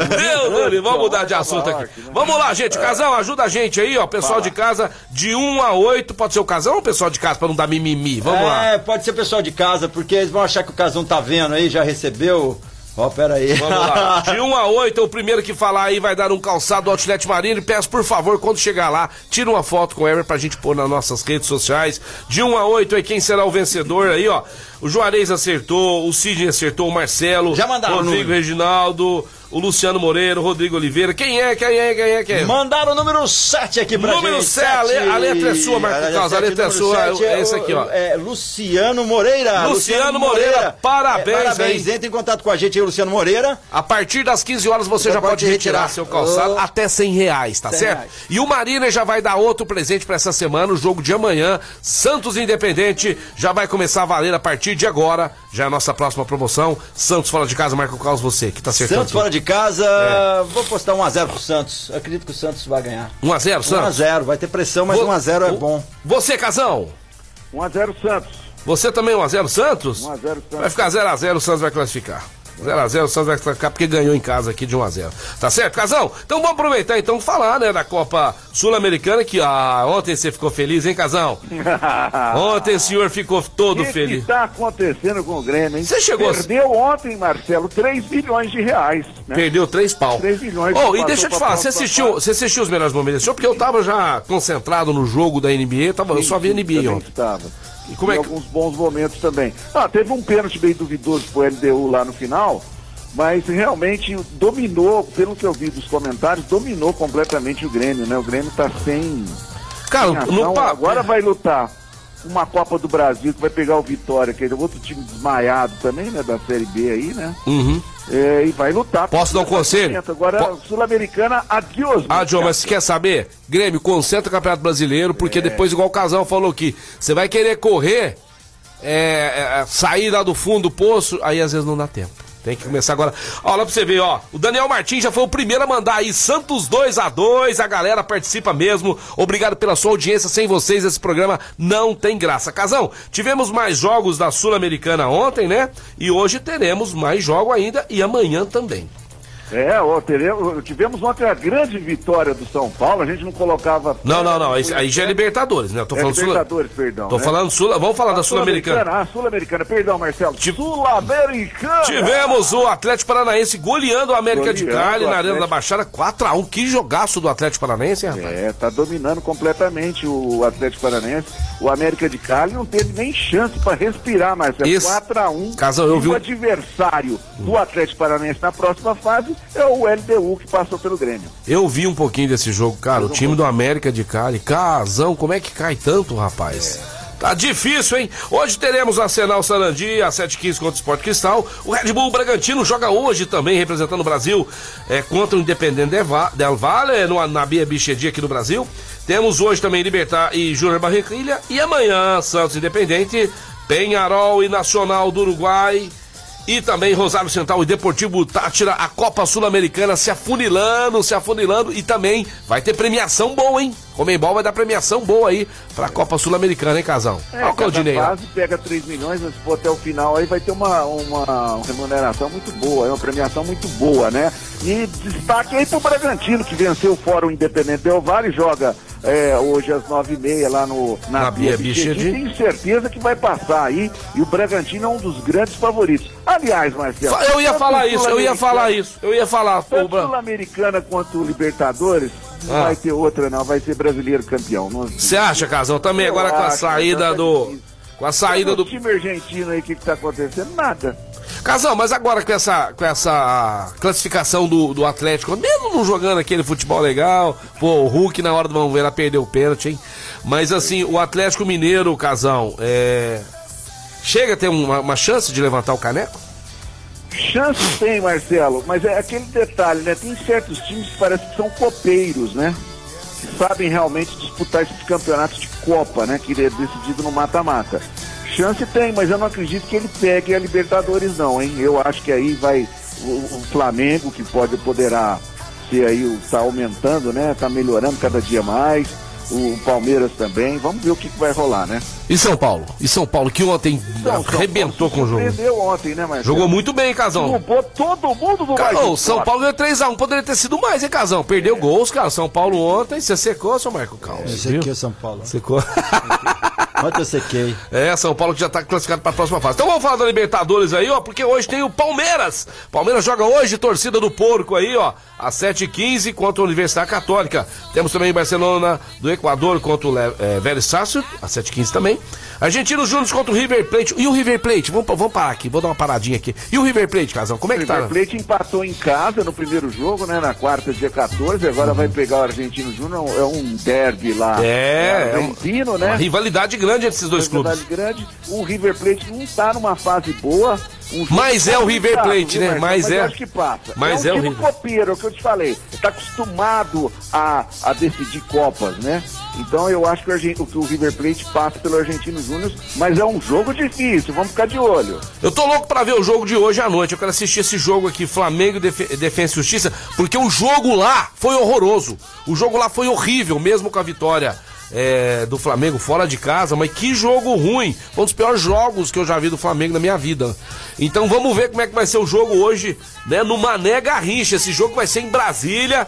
Deus, do livro, vamos mudar de assunto aqui. Vamos lá, gente. Casal, ajuda a gente aí, ó. Pessoal de casa, de 1 a 8. Pode ser o casal ou o pessoal de casa pra não dar mimimi? Vamos lá. É, pode ser pessoal de casa, porque eles vão achar que o casão tá vendo aí, já recebeu. Ó, pera aí. Vamos lá. De 1 a 8, o primeiro que falar aí vai dar um calçado do Outlet Marino. E peço, por favor, quando chegar lá, tira uma foto com o Ever pra gente pôr nas nossas redes sociais. De 1 a 8 aí, quem será o vencedor aí, ó. O Juarez acertou, o Sidney acertou, o Marcelo. Já mandaram o Rodrigo número. Reginaldo, o Luciano Moreira, o Rodrigo Oliveira. Quem é, quem é, quem é, quem é? Mandaram o número 7 aqui pra Número gente. 7, a le- a letra é sua, Marco Carlos, a letra é número sua, é esse aqui, ó. É Luciano Moreira. Luciano Moreira, parabéns É, parabéns, aí. entre em contato com a gente aí, Luciano Moreira. A partir das 15 horas você Já pode retirar, retirar. seu calçado Oh. até 100 reais, tá 100 certo? reais. E o Marina já vai dar outro presente pra essa semana, o jogo de amanhã, Santos Independente, já vai começar a valer a partir de agora, já é a nossa próxima promoção, Santos fora de casa, Marco Carlos, você, que tá acertando Santos fora de casa, É. vou postar 1x0 pro Santos. Eu acredito que o Santos vai ganhar. 1x0, Santos? 1x0, vai ter pressão, mas Vo- 1x0 é bom. Você, Casão? 1x0 Santos. Você também 1x0 Santos? 1 a 0 Santos. Vai ficar 0x0, o Santos vai classificar. 0x0, o Santos vai classificar porque ganhou em casa aqui de 1x0. Tá certo, Casão? Então vamos aproveitar então e falar, né, da Copa Sul-Americana, que ah, ontem você ficou feliz, hein, Casão? Ontem o senhor ficou todo O que feliz. está acontecendo com o Grêmio, hein? Você chegou Perdeu ontem, Marcelo, 3 bilhões de reais. Né? Perdeu três pau. 3 bilhões. Oh, e deixa eu te falar, você assistiu, você assistiu os melhores momentos desse show? Porque eu tava já concentrado no jogo da NBA, tava, eu só vi NBA ontem. estava. E como é que- alguns bons momentos também. Ah, teve um pênalti meio duvidoso pro LDU lá no final, mas realmente dominou, pelo que eu vi dos comentários, dominou completamente o Grêmio, né? O Grêmio tá sem, Cara, sem no Agora vai lutar uma Copa do Brasil que vai pegar o Vitória, que é outro time desmaiado também, né? Da Série B aí, né? Uhum. É, e vai lutar. Posso dar um conselho? Agora, Po- Sul-Americana, adiós. Ah, John, mas você quer saber? Grêmio, concentra o Campeonato Brasileiro, porque depois, igual o Casal falou aqui, você vai querer correr, é, é, sair lá do fundo do poço, aí às vezes não dá tempo. Tem que começar agora. Lá pra você ver, ó. O Daniel Martins já foi o primeiro a mandar aí Santos 2 a 2 A galera participa mesmo. Obrigado pela sua audiência. Sem vocês, esse programa não tem graça. Casão, tivemos mais jogos da Sul-Americana ontem, né? E hoje teremos mais jogo ainda e amanhã também. É, ó, teremos- tivemos ontem a grande vitória do São Paulo, a gente não colocava. Não, não, não. Aí, já é Libertadores, né? Eu tô É falando Sul- Libertadores, perdão. Tô né? falando Sul... Vamos falar da A Sul-Americana. Ah, Sul-Americana, perdão, Marcelo. Sul-Americana! Tivemos o Atlético Paranaense goleando o América de Goleando Cali o na Arena da Baixada 4x1. Que jogaço do Atlético Paranaense, hein, rapaz? É, tá dominando completamente o Atlético Paranaense. O América de Cali não teve nem chance para respirar, Marcelo. Isso. 4x1. Casão, eu vi o adversário do Atlético Paranaense na próxima fase é o LDU que passou pelo Grêmio. Eu vi um pouquinho desse jogo, cara. O time do América de Cali. Casão, como é que cai tanto, rapaz? Tá difícil, hein? Hoje teremos Arsenal Sarandi, às 7h15 contra o Sport Cristal. O Red Bull Bragantino joga hoje também, representando o Brasil, é, contra o Independente Del Va- Del Valle, no, na Bia Bichedi aqui no Brasil. Temos hoje também Libertar e Júnior Barranquilha. E amanhã, Santos Independente, Penharol e Nacional do Uruguai. E também Rosário Central e Deportivo Tátira, a Copa Sul-Americana se afunilando, se afunilando. E também vai ter premiação boa, hein? Comembol vai dar premiação boa aí pra Copa Sul-Americana, hein, Casão? É, Olha o Claudinei lá. fase pega 3 milhões, mas se for até o final aí vai ter uma, uma remuneração muito boa, é uma premiação muito boa, né? E destaque aí pro Bragantino, que venceu o Fórum Independente Del Vale, joga é, hoje às 9h30 lá no, na, Na Bia Bichedi. Tenho certeza que vai passar aí, e o Bragantino é um dos grandes favoritos. Aliás, Marcelo... Eu ia falar o isso, eu ia falar isso, eu ia falar. Tanto Sul-Americana quanto o Libertadores, não Ah. vai ter outra não, vai ser brasileiro campeão. Você acha, Casão? Também Eu agora com a saída do. difícil. Com a saída O do. time argentino aí, o que, que tá acontecendo? Nada. Casão, mas agora com essa, com essa classificação do, do Atlético, mesmo não jogando aquele futebol legal, pô, o Hulk na hora do vamos ver perdeu o pênalti, hein? Mas assim, o Atlético Mineiro, Casão, é. Chega a ter uma, uma chance de levantar o caneco? Chance tem, Marcelo, mas é aquele detalhe, né? Tem certos times que parece que são copeiros, né? Sabem realmente disputar esses campeonatos de Copa, né? Que é decidido no mata-mata. Chance tem, mas eu não acredito que ele pegue a Libertadores, não, hein? Eu acho que aí vai o, o Flamengo, que pode poderá ser aí, tá aumentando, né? Tá melhorando cada dia mais o Palmeiras também. Vamos ver o que, que, vai rolar, né? E São Paulo? E São Paulo, que ontem então, arrebentou com o jogo. Perdeu ontem, né, Marcelo? Jogou muito bem, Casão. Derrubou todo mundo do Cara, São Paulo ganhou 3x1, poderia ter sido mais, hein, Casão? Perdeu é. gols, cara. São Paulo ontem, você secou, seu Marco Carlos. Eu sequei São Paulo. Secou. Ontem eu sequei. É, São Paulo que já tá classificado para a próxima fase. Então vamos falar da Libertadores aí, ó, porque hoje tem o Palmeiras. Palmeiras joga hoje, torcida do porco aí, ó, às 7h15 contra a Universidade Católica. Temos também Barcelona do Equador contra o é, Velho Sácio, às 7h15 também. Argentinos Júnior contra o River Plate. E o River Plate? Vamos, vamos parar aqui, vou dar uma paradinha aqui. E o River Plate, Casão, como é que tá? O River Plate empatou em casa no primeiro jogo, né? Na quarta, dia 14. Agora uhum. vai pegar o Argentino Júnior. É um derby lá. É, é argentino, é né? Uma rivalidade grande entre esses dois clubes. Rivalidade grande. O River Plate não está numa fase boa. Um mas é o River Plate, né? Mas, mas é. acho que passa. Mas é, um é o River. copeiro, é o que eu te falei. Está acostumado a, a decidir Copas, né? Então eu acho que o, que o River Plate passa pelo Argentino Júnior, mas é um jogo difícil, vamos ficar de olho. Eu tô louco para ver o jogo de hoje à noite. Eu quero assistir esse jogo aqui, Flamengo Def Defesa e Justiça, porque o jogo lá foi horroroso. O jogo lá foi horrível, mesmo com a vitória é, do Flamengo fora de casa, mas que jogo ruim. Um dos piores jogos que eu já vi do Flamengo na minha vida. Então vamos ver como é que vai ser o jogo hoje, né? No Mané Garrincha. Esse jogo vai ser em Brasília.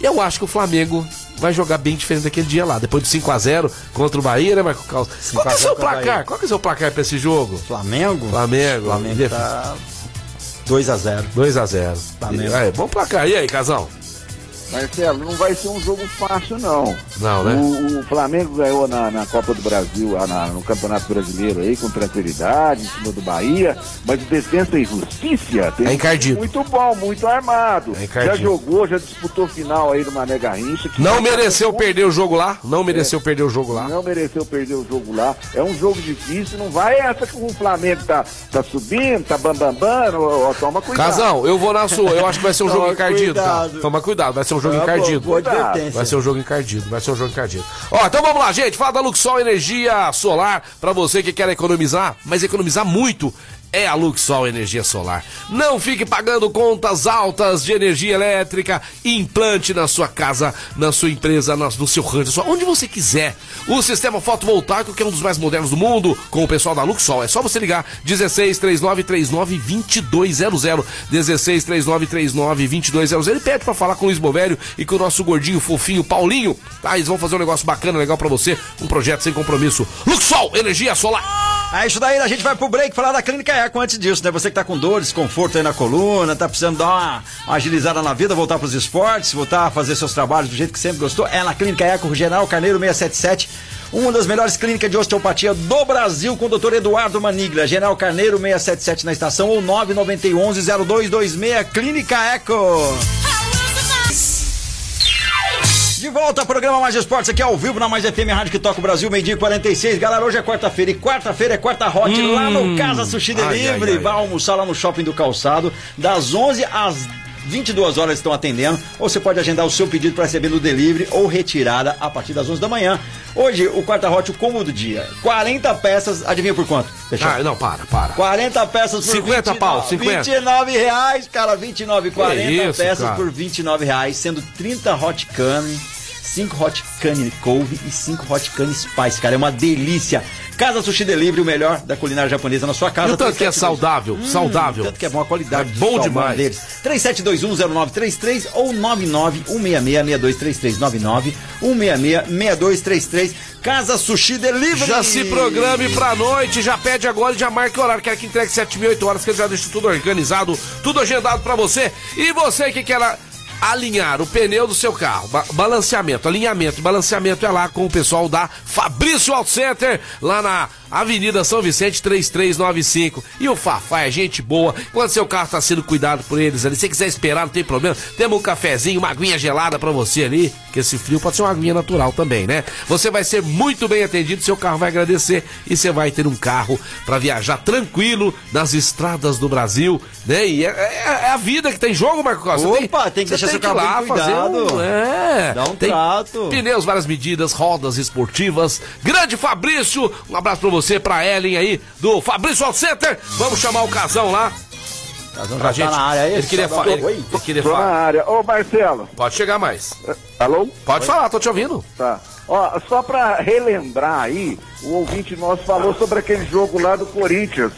E eu acho que o Flamengo vai jogar bem diferente daquele dia lá. Depois do 5x0 contra o Bahia, né, Marco Carlos? Qual é o seu placar? Qual que é o seu placar pra esse jogo? Flamengo? Flamengo. Flamengo tá 2x0. 2x0. Flamengo. Aí, bom placar. E aí, Casal? Marcelo, não vai ser um jogo fácil, não. Não, né? O, o Flamengo ganhou na, na, Copa do Brasil, na, no Campeonato Brasileiro aí, com tranquilidade, em cima do Bahia, mas defesa e justiça tem é encardido. muito bom, muito armado. É já jogou, já disputou final aí no Mané Garrincha. Não mereceu perder o jogo lá? Não mereceu é, perder o jogo lá? Não mereceu perder o jogo lá. É um jogo difícil, não vai essa que o Flamengo tá, tá subindo, tá bambambando, toma cuidado. Casão, eu vou na sua, eu acho que vai ser um jogo encardido. Tá? Toma cuidado, vai ser um um jogo ah, encardido. Boa, boa vai ser um jogo encardido, vai ser um jogo encardido. Ó, então vamos lá, gente. Fala da Luxol Energia Solar para você que quer economizar, mas economizar muito é a Luxol Energia Solar. Não fique pagando contas altas de energia elétrica. Implante na sua casa, na sua empresa, no seu rancho, onde você quiser. O sistema fotovoltaico, que é um dos mais modernos do mundo, com o pessoal da Luxol. É só você ligar 16 39 39 2200. 16 39 39 2200. Ele pede para falar com o Luiz Bovério e com o nosso gordinho fofinho Paulinho. Tá, eles vão fazer um negócio bacana, legal para você. Um projeto sem compromisso. Luxol Energia Solar. É isso daí, a gente vai pro break falar da clínica Eco antes disso, né? Você que tá com dor, desconforto aí na coluna, tá precisando dar uma, agilizada na vida, voltar pros esportes, voltar a fazer seus trabalhos do jeito que sempre gostou, é na clínica Eco General Carneiro 677. Uma das melhores clínicas de osteopatia do Brasil com o doutor Eduardo Manigla, General Carneiro 677 na estação ou 9911 0226 Clínica Eco. De volta ao programa Mais Esportes aqui ao vivo na Mais FM Rádio que toca o Brasil, meio-dia 46. Galera, hoje é quarta-feira e quarta-feira é quarta hot hum, lá no Casa Sushi Delivery. Vai almoçar lá no Shopping do Calçado, das 11 às 22 horas estão atendendo, ou você pode agendar o seu pedido para receber no delivery ou retirada a partir das 11 da manhã. Hoje, o quarta hot, o combo do dia. 40 peças, adivinha por quanto? Ah, não, para, para. 40 peças por 50 29, pau, 50. 29 reais, cara, 29, 40 isso, peças cara. por 29 reais, sendo 30 hot cane 5 hot cane couve e 5 hot cane spice, cara. É uma delícia. Casa Sushi Delivery, o melhor da culinária japonesa na sua casa. E o tanto que é saudável, hum, saudável. Tanto que é bom a qualidade. É bom demais. Deles. 37210933 ou 991666233. 991666233. Casa Sushi Delivery. Já se programe pra noite, já pede agora e já marque o horário. Quero que entregue 7 mil, 8 horas, que ele já deixa tudo organizado, tudo agendado pra você. E você que quer alinhar o pneu do seu carro, ba balanceamento, alinhamento, balanceamento é lá com o pessoal da Fabrício Auto Center, lá na Avenida São Vicente 3395. E o Fafá é gente boa. Quando seu carro está sendo cuidado por eles ali, se quiser esperar, não tem problema. Temos um cafezinho, uma aguinha gelada para você ali, que esse frio pode ser uma aguinha natural também, né? Você vai ser muito bem atendido, seu carro vai agradecer e você vai ter um carro para viajar tranquilo nas estradas do Brasil, né? E é, é, é a vida que tem jogo, Marco Costa. Opa, tem, tem que deixar seu carro lá fazer um, é, Dá um tem trato. Pneus, várias medidas, rodas esportivas. Grande Fabrício, um abraço para você, pra Ellen aí, do Fabrício All Center. Vamos chamar o casão lá. Casão pra gente. Tá na área aí, ele queria falar. Ele, ele queria falar. na área. Ô, Marcelo. Pode chegar mais. Alô? Pode Oi? falar, tô te ouvindo. Tá. Ó, só pra relembrar aí, o ouvinte nosso falou sobre aquele jogo lá do Corinthians.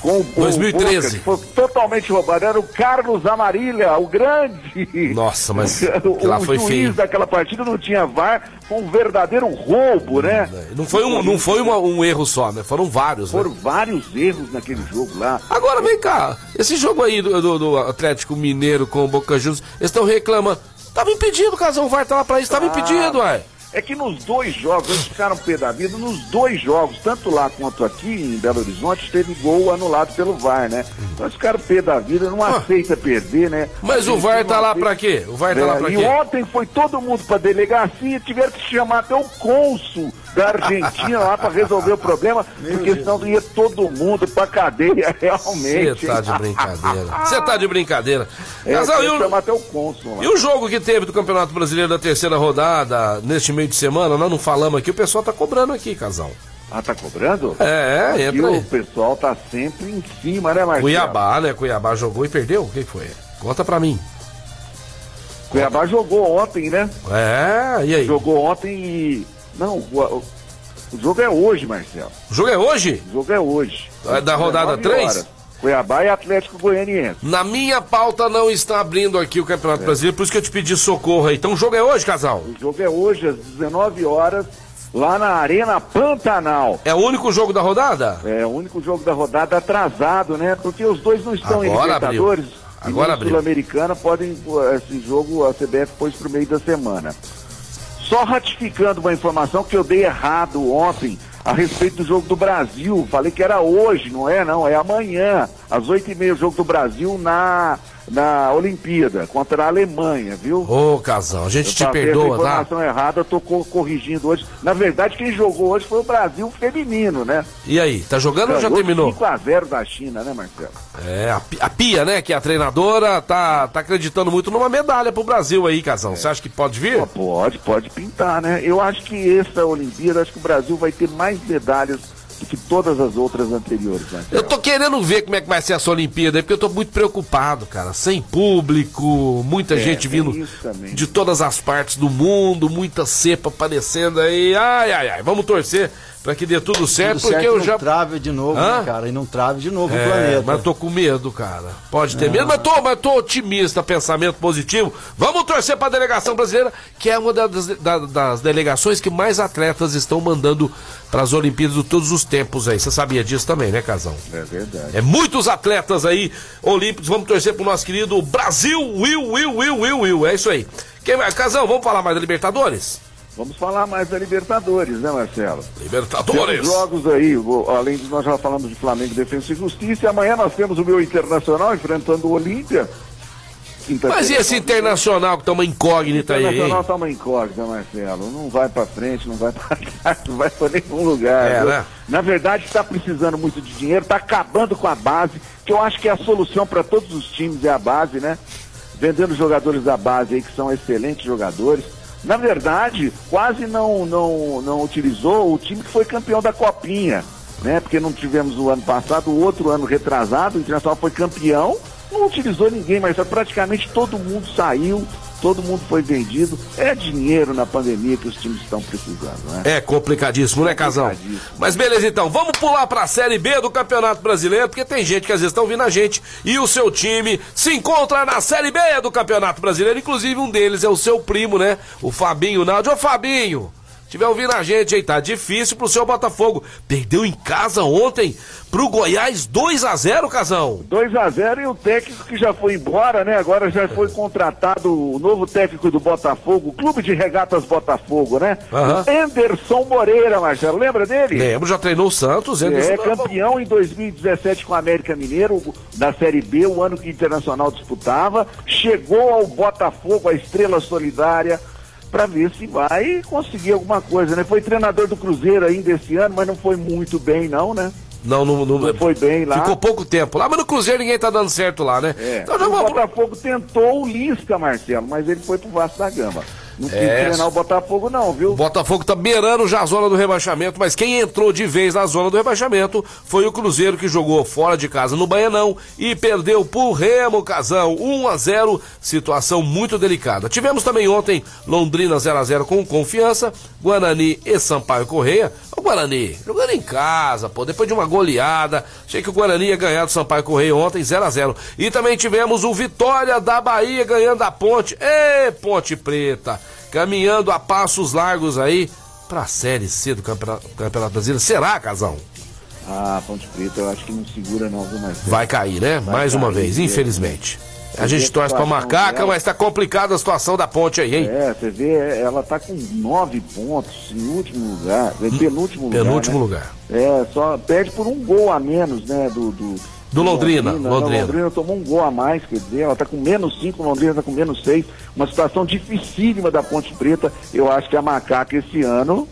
Com o 2013. Boca, que foi totalmente roubado. Era o Carlos Amarilha, o grande. Nossa, mas o, lá foi juiz feio. daquela partida não tinha VAR, foi um verdadeiro roubo, né? Não foi um, não foi uma- um erro só, né? Foram vários, Foram né? vários erros naquele jogo lá. Agora vem cá, esse jogo aí do, do- do Atlético Mineiro com o Boca Juniors, eles estão reclamando. Tava impedido, o casão vai tá lá pra isso, tava Ah, impedido, ué. É que nos dois jogos, eles ficaram pé da vida, nos dois jogos, tanto lá quanto aqui em Belo Horizonte, teve gol anulado pelo VAR, né? Então eles ficaram pé da vida, não aceita perder, né? Mas o VAR tá lá pra quê? O VAR tá lá É, pra e quê? ontem foi todo mundo pra delegacia, tiveram que chamar até o cônsul da Argentina lá pra resolver o problema, porque senão ia todo mundo pra cadeia, realmente. Você tá de brincadeira. Você tá de brincadeira. É, Casal, e o, chamar até o cônsul lá. e o jogo que teve do Campeonato Brasileiro da terceira rodada, neste meio de semana, nós não falamos aqui, o pessoal tá cobrando aqui, casal. Ah, tá cobrando? É, entra aí. o pessoal tá sempre em cima, né, Marcelo? Cuiabá, né? Cuiabá jogou e perdeu? O que foi? Conta pra mim. Cuiabá jogou ontem, né? É, e aí? Jogou ontem e. Não, o, o- jogo é hoje, Marcelo. O jogo é hoje? O jogo é hoje. É da rodada 19 três? horas. Cuiabá e Atlético Goianiense. Na minha pauta não está abrindo aqui o É. Campeonato Brasileiro, por isso que eu te pedi socorro aí. Então o jogo é hoje, casal? O jogo é hoje, às 19 horas, lá na Arena Pantanal. É o único jogo da rodada? É o único jogo da rodada atrasado, né? Porque os dois não estão em Agora Libertadores. abriu. Agora abriu. Sul-Americana podem. Esse jogo a CBF pôs pro meio da semana. Só ratificando uma informação que eu dei errado ontem a respeito do jogo do Brasil. Falei que era hoje, não é não, é amanhã, às oito e meia, o jogo do Brasil na, na Olimpíada, contra a Alemanha, viu? Ô, casal, a gente Eu te perdoa, tá? informação errada, eu tô co- corrigindo hoje. Na verdade, quem jogou hoje foi o Brasil feminino, né? E aí, tá jogando ou já terminou? 5x0 da China, né, Marcelo? É, a, a Pia, né, que é a treinadora, tá, tá acreditando muito numa medalha pro Brasil aí, casal. Você acha que pode vir? Pô, Pode, pode pintar, né? Eu acho que essa Olimpíada, acho que o Brasil vai ter mais medalhas do que todas as outras anteriores, Marcelo. Eu tô querendo ver como é que vai ser essa Olimpíada aí, porque eu tô muito preocupado, cara. Sem público, muita É, gente tem vindo de todas as partes do mundo, muita cepa aparecendo aí. Ai, ai, ai. Vamos torcer pra que dê tudo certo, Tudo porque certo, eu não já. trave de novo, né, cara? E não trave de novo É, o planeta. mas eu tô com medo, cara. Pode ter Não. medo, mas tô, mas tô otimista, pensamento positivo. Vamos torcer pra delegação brasileira, que é uma das, da- das delegações que mais atletas estão mandando pras Olimpíadas de todos os tempos aí. Você sabia disso também, né, Casão? É verdade. É muitos atletas aí olímpicos. Vamos torcer pro nosso querido Brasil, Will, Will, Will, Will, Will. É isso aí. Quem? Casão, vamos falar mais da Libertadores? Vamos falar mais da Libertadores, né, Marcelo? Libertadores. Temos jogos aí, além de nós já falamos de Flamengo, Defesa e Justiça, e amanhã nós temos o meu Internacional enfrentando o Olímpia. Mas e esse internacional que tá uma incógnita aí, hein? Internacional tá uma incógnita, Marcelo. Não vai pra frente, não vai pra trás, não vai pra nenhum lugar. É, né? Na verdade, está precisando muito de dinheiro, está acabando com a base, que eu acho que é a solução para todos os times é a base, né? Vendendo jogadores da base aí que são excelentes jogadores. Na verdade, quase não, não, não utilizou o time que foi campeão da Copinha, né? Porque não tivemos o ano passado, o outro ano retrasado, o Internacional foi campeão, não utilizou ninguém, mas praticamente todo mundo saiu, todo mundo foi vendido. É dinheiro na pandemia que os times estão precisando, né? É complicadíssimo, né, Casão? Mas beleza, então, vamos pular pra Série B do Campeonato Brasileiro, porque tem gente que às vezes estão vindo a gente e o seu time se encontra na Série B do Campeonato Brasileiro. Inclusive, um deles é o seu primo, né? O Fabinho Naldi. Ô, Fabinho, Tiver ouvindo a gente aí, tá difícil pro seu Botafogo. Perdeu em casa ontem pro Goiás 2 a 0 Casão. 2 a 0 e o técnico que já foi embora, né? Agora já foi contratado o novo técnico do Botafogo, o Clube de Regatas Botafogo, né? Aham. Anderson Moreira, Marcelo, lembra dele? Lembro, já treinou o Santos. Anderson- É campeão em 2017 com o América Mineiro da Série B, o ano que o Internacional disputava. Chegou ao Botafogo, a estrela solidária, para ver se vai conseguir alguma coisa, né? Foi treinador do Cruzeiro ainda esse ano, mas não foi muito bem, não, né? Não, não, não, foi bem lá. Ficou pouco tempo lá, mas no Cruzeiro ninguém tá dando certo lá, né? É. Então já o. Botafogo tentou o Lisca, Marcelo, mas ele foi pro Vasco da Gama. Não quis É. treinar o Botafogo, não, viu? O Botafogo tá beirando já a zona do rebaixamento, mas quem entrou de vez na zona do rebaixamento foi o Cruzeiro que jogou fora de casa no Baianão e perdeu por Remo Casão, 1 a 0, situação muito delicada. Tivemos também ontem Londrina 0 a 0 com confiança, Guarani e Sampaio Correia. O Guarani jogando em casa, pô, depois de uma goleada, achei que o Guarani ia ganhar do Sampaio Correia ontem 0 a 0. E também tivemos o Vitória da Bahia ganhando a Ponte. Ê, Ponte Preta caminhando a passos largos aí pra Série C do Campeonato, Campeonato Brasileiro. Será, Casão? Ah, Ponte Preta, eu acho que não segura não, viu, Marcelo? Vai cair, né? Vai Mais uma cair, vez, é. A gente torce pra situação macaca, dela. mas tá complicada a situação da ponte aí, hein? É, você vê, ela tá com nove pontos em último lugar, é penúltimo lugar. Penúltimo né? lugar. É, só perde por um gol a menos, né, do... Do, Do Londrina, Londrina. Londrina. Londrina tomou um gol a mais, quer dizer, ela tá com menos cinco, Londrina tá com menos seis. Uma situação dificílima da Ponte Preta. Eu acho que a macaca esse ano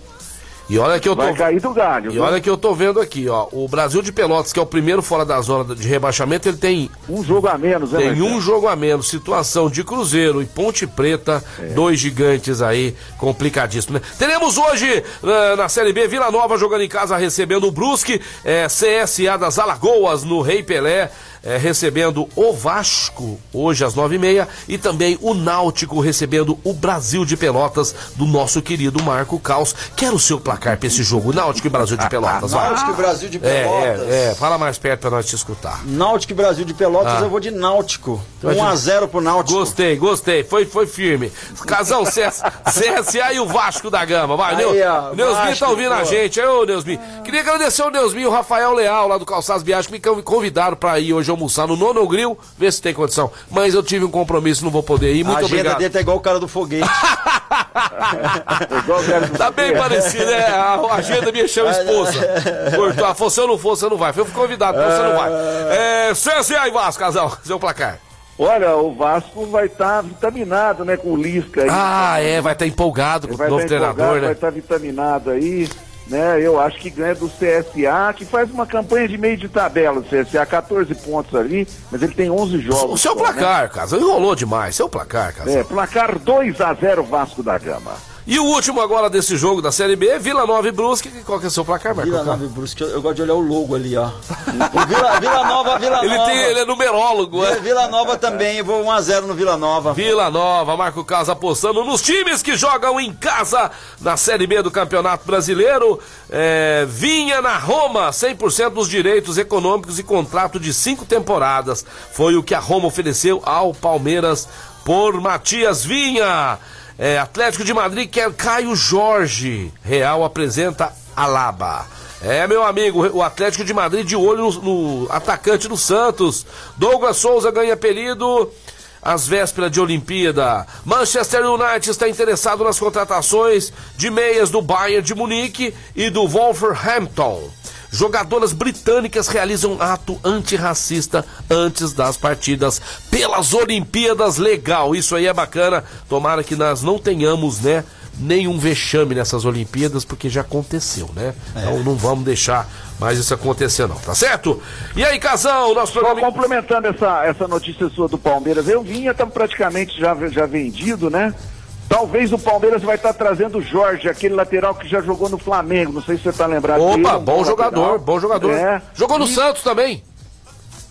E olha que eu tô. vai cair do galho. E olha que eu tô vendo aqui, ó. O Brasil de Pelotas, que é o primeiro fora da zona de rebaixamento, ele tem. Um jogo a menos, né, Tem Marcelo? um jogo a menos. Situação de Cruzeiro e Ponte Preta, É. dois gigantes aí, complicadíssimo, né? Teremos hoje eh, na Série B Vila Nova jogando em casa, recebendo o Brusque, eh, CSA das Alagoas no Rei Pelé. Eh, recebendo o Vasco hoje às nove e meia e também o Náutico recebendo o Brasil de Pelotas do nosso querido Marco Caos. Quero o seu placar pra esse jogo, Náutico e Brasil de Pelotas. Náutico e Brasil de É, Pelotas. é, é, fala mais perto pra nós te escutar. Náutico e Brasil de Pelotas, Ah. eu vou de Náutico. Vai de- 1x0 pro Náutico. Gostei, gostei. Foi, foi firme. Casão, CS, CSA e o Vasco da Gama. Vai, Aí, Neu, ó, Neusmin tá ouvindo a gente. Ô Neusmin. Queria agradecer ao Neusmin e o Rafael Leal, lá do Calçados Viagens, que me conv- convidaram pra ir hoje almoçar no Nono Grill, ver se tem condição. Mas eu tive um compromisso, não vou poder ir. Muito a agenda obrigado. dele tá igual o cara do foguete. Igual o cara do Tá bem parecido, né? A a agenda minha chama esposa. Cortou. Falou, se eu não for, você não vai. Eu fui convidado, então você não vai. É, CSA e Vasco, casal. Seu placar. Olha, o Vasco vai estar vitaminado, né, com o Lisca aí. Ah, é, vai estar empolgado com o novo tá treinador, empolgado, Vai né? estar vitaminado aí, né? Eu acho que ganha do CSA, que faz uma campanha de meio de tabela. O CSA, 14 pontos ali, mas ele tem 11 jogos. O seu só, né? placar, Casal, enrolou demais. Seu placar, Casal. É, placar 2 a 0 Vasco da Gama. E o último agora desse jogo da Série B, Vila Nova e Brusque. Qual que é o seu placar, Marco? Vila Nova e Brusque, eu, eu gosto de olhar o logo ali, ó. O Vila, Vila Nova, Vila Ele, Nova. tem, ele é numerólogo, Vila, é? Vila Nova também, eu vou 1x0 no Vila Nova. Vila Nova, Marco Casa apostando nos times que jogam em casa na Série B do Campeonato Brasileiro. É, Vinha na Roma, 100% dos direitos econômicos e contrato de cinco temporadas. Foi o que a Roma ofereceu ao Palmeiras por Matias Vinha. É, Atlético de Madrid quer Caio Jorge. Real apresenta Alaba. É, meu amigo, o Atlético de Madrid de olho no, no atacante do Santos. Douglas Souza ganha apelido às vésperas de Olimpíada. Manchester United está interessado nas contratações de meias do Bayern de Munique e do Wolverhampton. Jogadoras britânicas realizam ato antirracista antes das partidas pelas Olimpíadas. Legal, isso aí é bacana. Tomara que nós não tenhamos, né? Nenhum vexame nessas Olimpíadas, porque já aconteceu, né? Então não vamos deixar mais isso acontecer, não, tá certo? E aí, Casão, nosso Só programa. complementando essa, essa notícia sua do Palmeiras, eu vinha, tá praticamente já, já vendido, né? Talvez o Palmeiras vai estar trazendo o Jorge, aquele lateral que já jogou no Flamengo. Não sei se você tá lembrado dele. Opa, um bom jogador, lateral. bom jogador. É. Jogou no E- Santos também.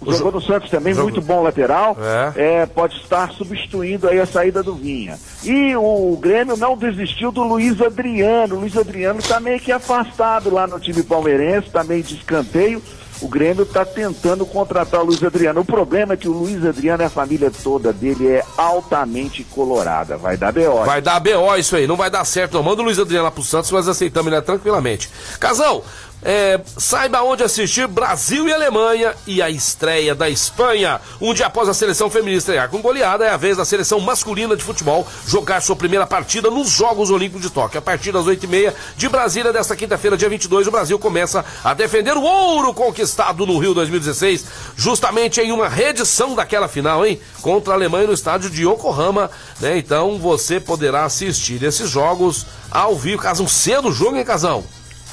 Jogou no Santos também, Jogou. muito bom lateral. É. É, pode estar substituindo aí a saída do Vinha. E o Grêmio não desistiu do Luiz Adriano. O Luiz Adriano está meio que afastado lá no time palmeirense, está meio de escanteio. O Grêmio está tentando contratar o Luiz Adriano. O problema é que o Luiz Adriano e a família toda dele é altamente colorada. Vai dar B.O. Vai dar BO isso aí, não vai dar certo. Não. Manda o Luiz Adriano lá pro Santos, nós aceitamos ele tranquilamente. Casão, é, saiba onde assistir Brasil e Alemanha e a estreia da Espanha. Um dia após a seleção feminina estrear com goleada, é a vez da seleção masculina de futebol jogar sua primeira partida nos Jogos Olímpicos de Tóquio. A partir das 8h30 de Brasília, desta quinta-feira, dia 22, o Brasil começa a defender o ouro conquistado no Rio 2016, justamente em uma reedição daquela final, hein? Contra a Alemanha no estádio de Yokohama, né? Então você poderá assistir esses jogos ao vivo. Casão, cedo o jogo, hein, Casão?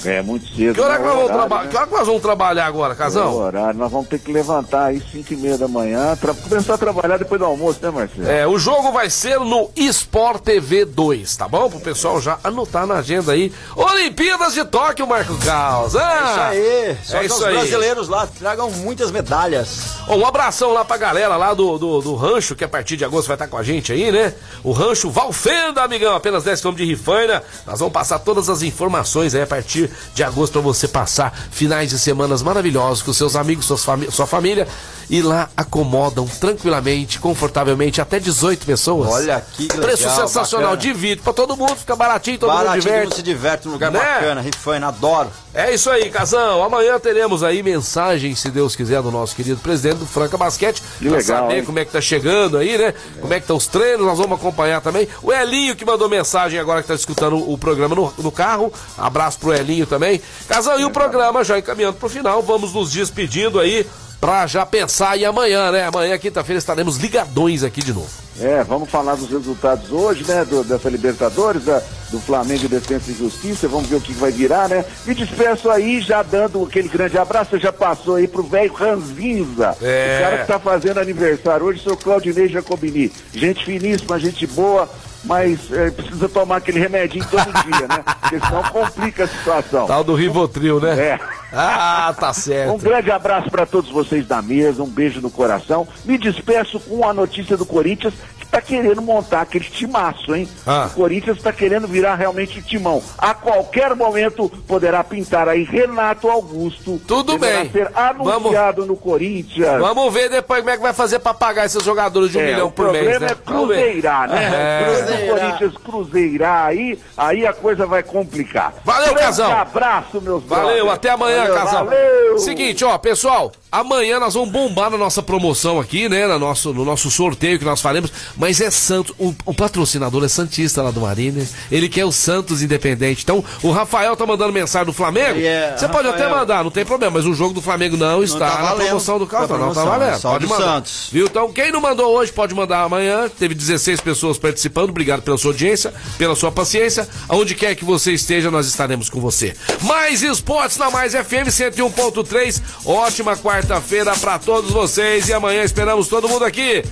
É muito cedo. Que hora, que, né? nós vamos traba- né? que hora que nós vamos trabalhar agora, É Casão? horário. Nós vamos ter que levantar aí 5 e meia da manhã, tra- começar a trabalhar depois do almoço, né, Marcelo? É, o jogo vai ser no Sport TV 2, tá bom? Pro pessoal já anotar na agenda aí. Olimpíadas de Tóquio, Marco Caos. É isso Ah, aí. Só é que isso os aí. brasileiros lá tragam muitas medalhas. Um abração lá pra galera lá do, do, do rancho, que a partir de agosto vai estar com a gente aí, né? O rancho Valfenda, amigão, apenas 10 km de Rifaina. Nós vamos passar todas as informações aí a partir de agosto pra você passar finais de semanas maravilhosos com seus amigos, suas fami sua família. E lá acomodam tranquilamente, confortavelmente, até 18 pessoas. Olha que legal, Preço sensacional, bacana. divide pra todo mundo, fica baratinho, todo mundo Baratinho, todo diverte. mundo se diverte num lugar Né? bacana. Rifaina, adoro. É isso aí, Casão. Amanhã teremos aí mensagem, se Deus quiser, do nosso querido presidente do Franca Basquete. Que pra legal, saber hein? como é que tá chegando aí, né? Como é que estão os treinos, nós vamos acompanhar também. O Elinho que mandou mensagem agora que tá escutando o programa no, no carro. Abraço pro Elinho também. Casão, e o programa já encaminhando pro final, vamos nos despedindo aí pra já pensar em amanhã, né? Amanhã, quinta-feira, estaremos ligadões aqui de novo. É, vamos falar dos resultados hoje, né? do- dessa Libertadores, da- do Flamengo e Defesa e Justiça. Vamos ver o que vai virar, né? Me despeço aí, já dando aquele grande abraço. Você já passou aí pro velho Ranzinza. É. O cara que tá fazendo aniversário hoje, seu Claudinei Jacobini. Gente finíssima, gente boa. Mas é, precisa tomar aquele remedinho todo dia, né? Porque senão complica a situação. Tal do Rivotril, né? É. Ah, tá Um certo. grande abraço para todos vocês da mesa, um beijo no coração. Me despeço com a notícia do Corinthians, está querendo montar aquele timaço, hein? Ah. O Corinthians está querendo virar realmente timão. A qualquer momento poderá pintar aí Renato Augusto. Tudo bem. ser anunciado no Corinthians. Vamos ver depois como é que vai fazer pra pagar esses jogadores de um É, milhão o por mês, problema né? é Vamos cruzeirar, né? É. Se o Corinthians cruzeirar aí, aí a coisa vai complicar. Valeu, Grande Casão. abraço, meus Valeu, brothers. até amanhã, Valeu, casal. Valeu. Seguinte, ó, pessoal, amanhã nós vamos bombar na nossa promoção aqui, né? No nosso, no nosso sorteio que nós faremos. Mas é Santos, o, o patrocinador é Santista lá do Marine. Ele quer o Santos Independente. Então, o Rafael tá mandando mensagem do Flamengo. É- Você pode Rafael. até mandar, não tem problema, mas o jogo do Flamengo não, está tá na promoção do carro, pra não tá valendo. só pode mandar. Santos. Viu? Então, quem não mandou hoje pode mandar amanhã. Teve 16 pessoas participando. Obrigado pela sua audiência, pela sua paciência. Aonde quer que você esteja, nós estaremos com você. Mais esportes na Mais FM 101.3. Ótima quarta-feira pra todos vocês. E amanhã esperamos todo mundo aqui.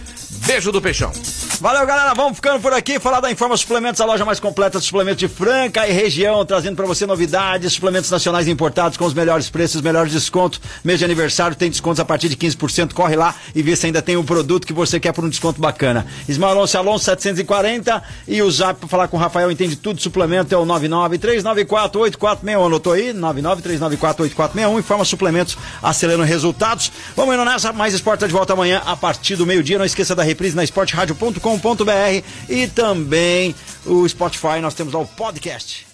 Beijo do Peixão. Valeu, galera. Vamos ficando por aqui. Falar da Informa Suplementos, a loja mais completa de suplementos de Franca e região, trazendo pra você novidades, suplementos nacionais importados com os melhores preços, melhores descontos. Mês de aniversário tem descontos a partir de 15%. Corre lá e vê se ainda tem o produto que você quer por um desconto bacana. Ismael Alonso Alonso 740 e o zap pra falar com o Rafael entende tudo. Suplemento é o 993948461. Anotou aí? 993948461. Informa Suplementos acelerando resultados. Vamos indo nessa. Mais esporte de volta amanhã a partir do meio-dia. Não esqueça da reprise na esportradio.com.br e também o Spotify. Nós temos lá o podcast.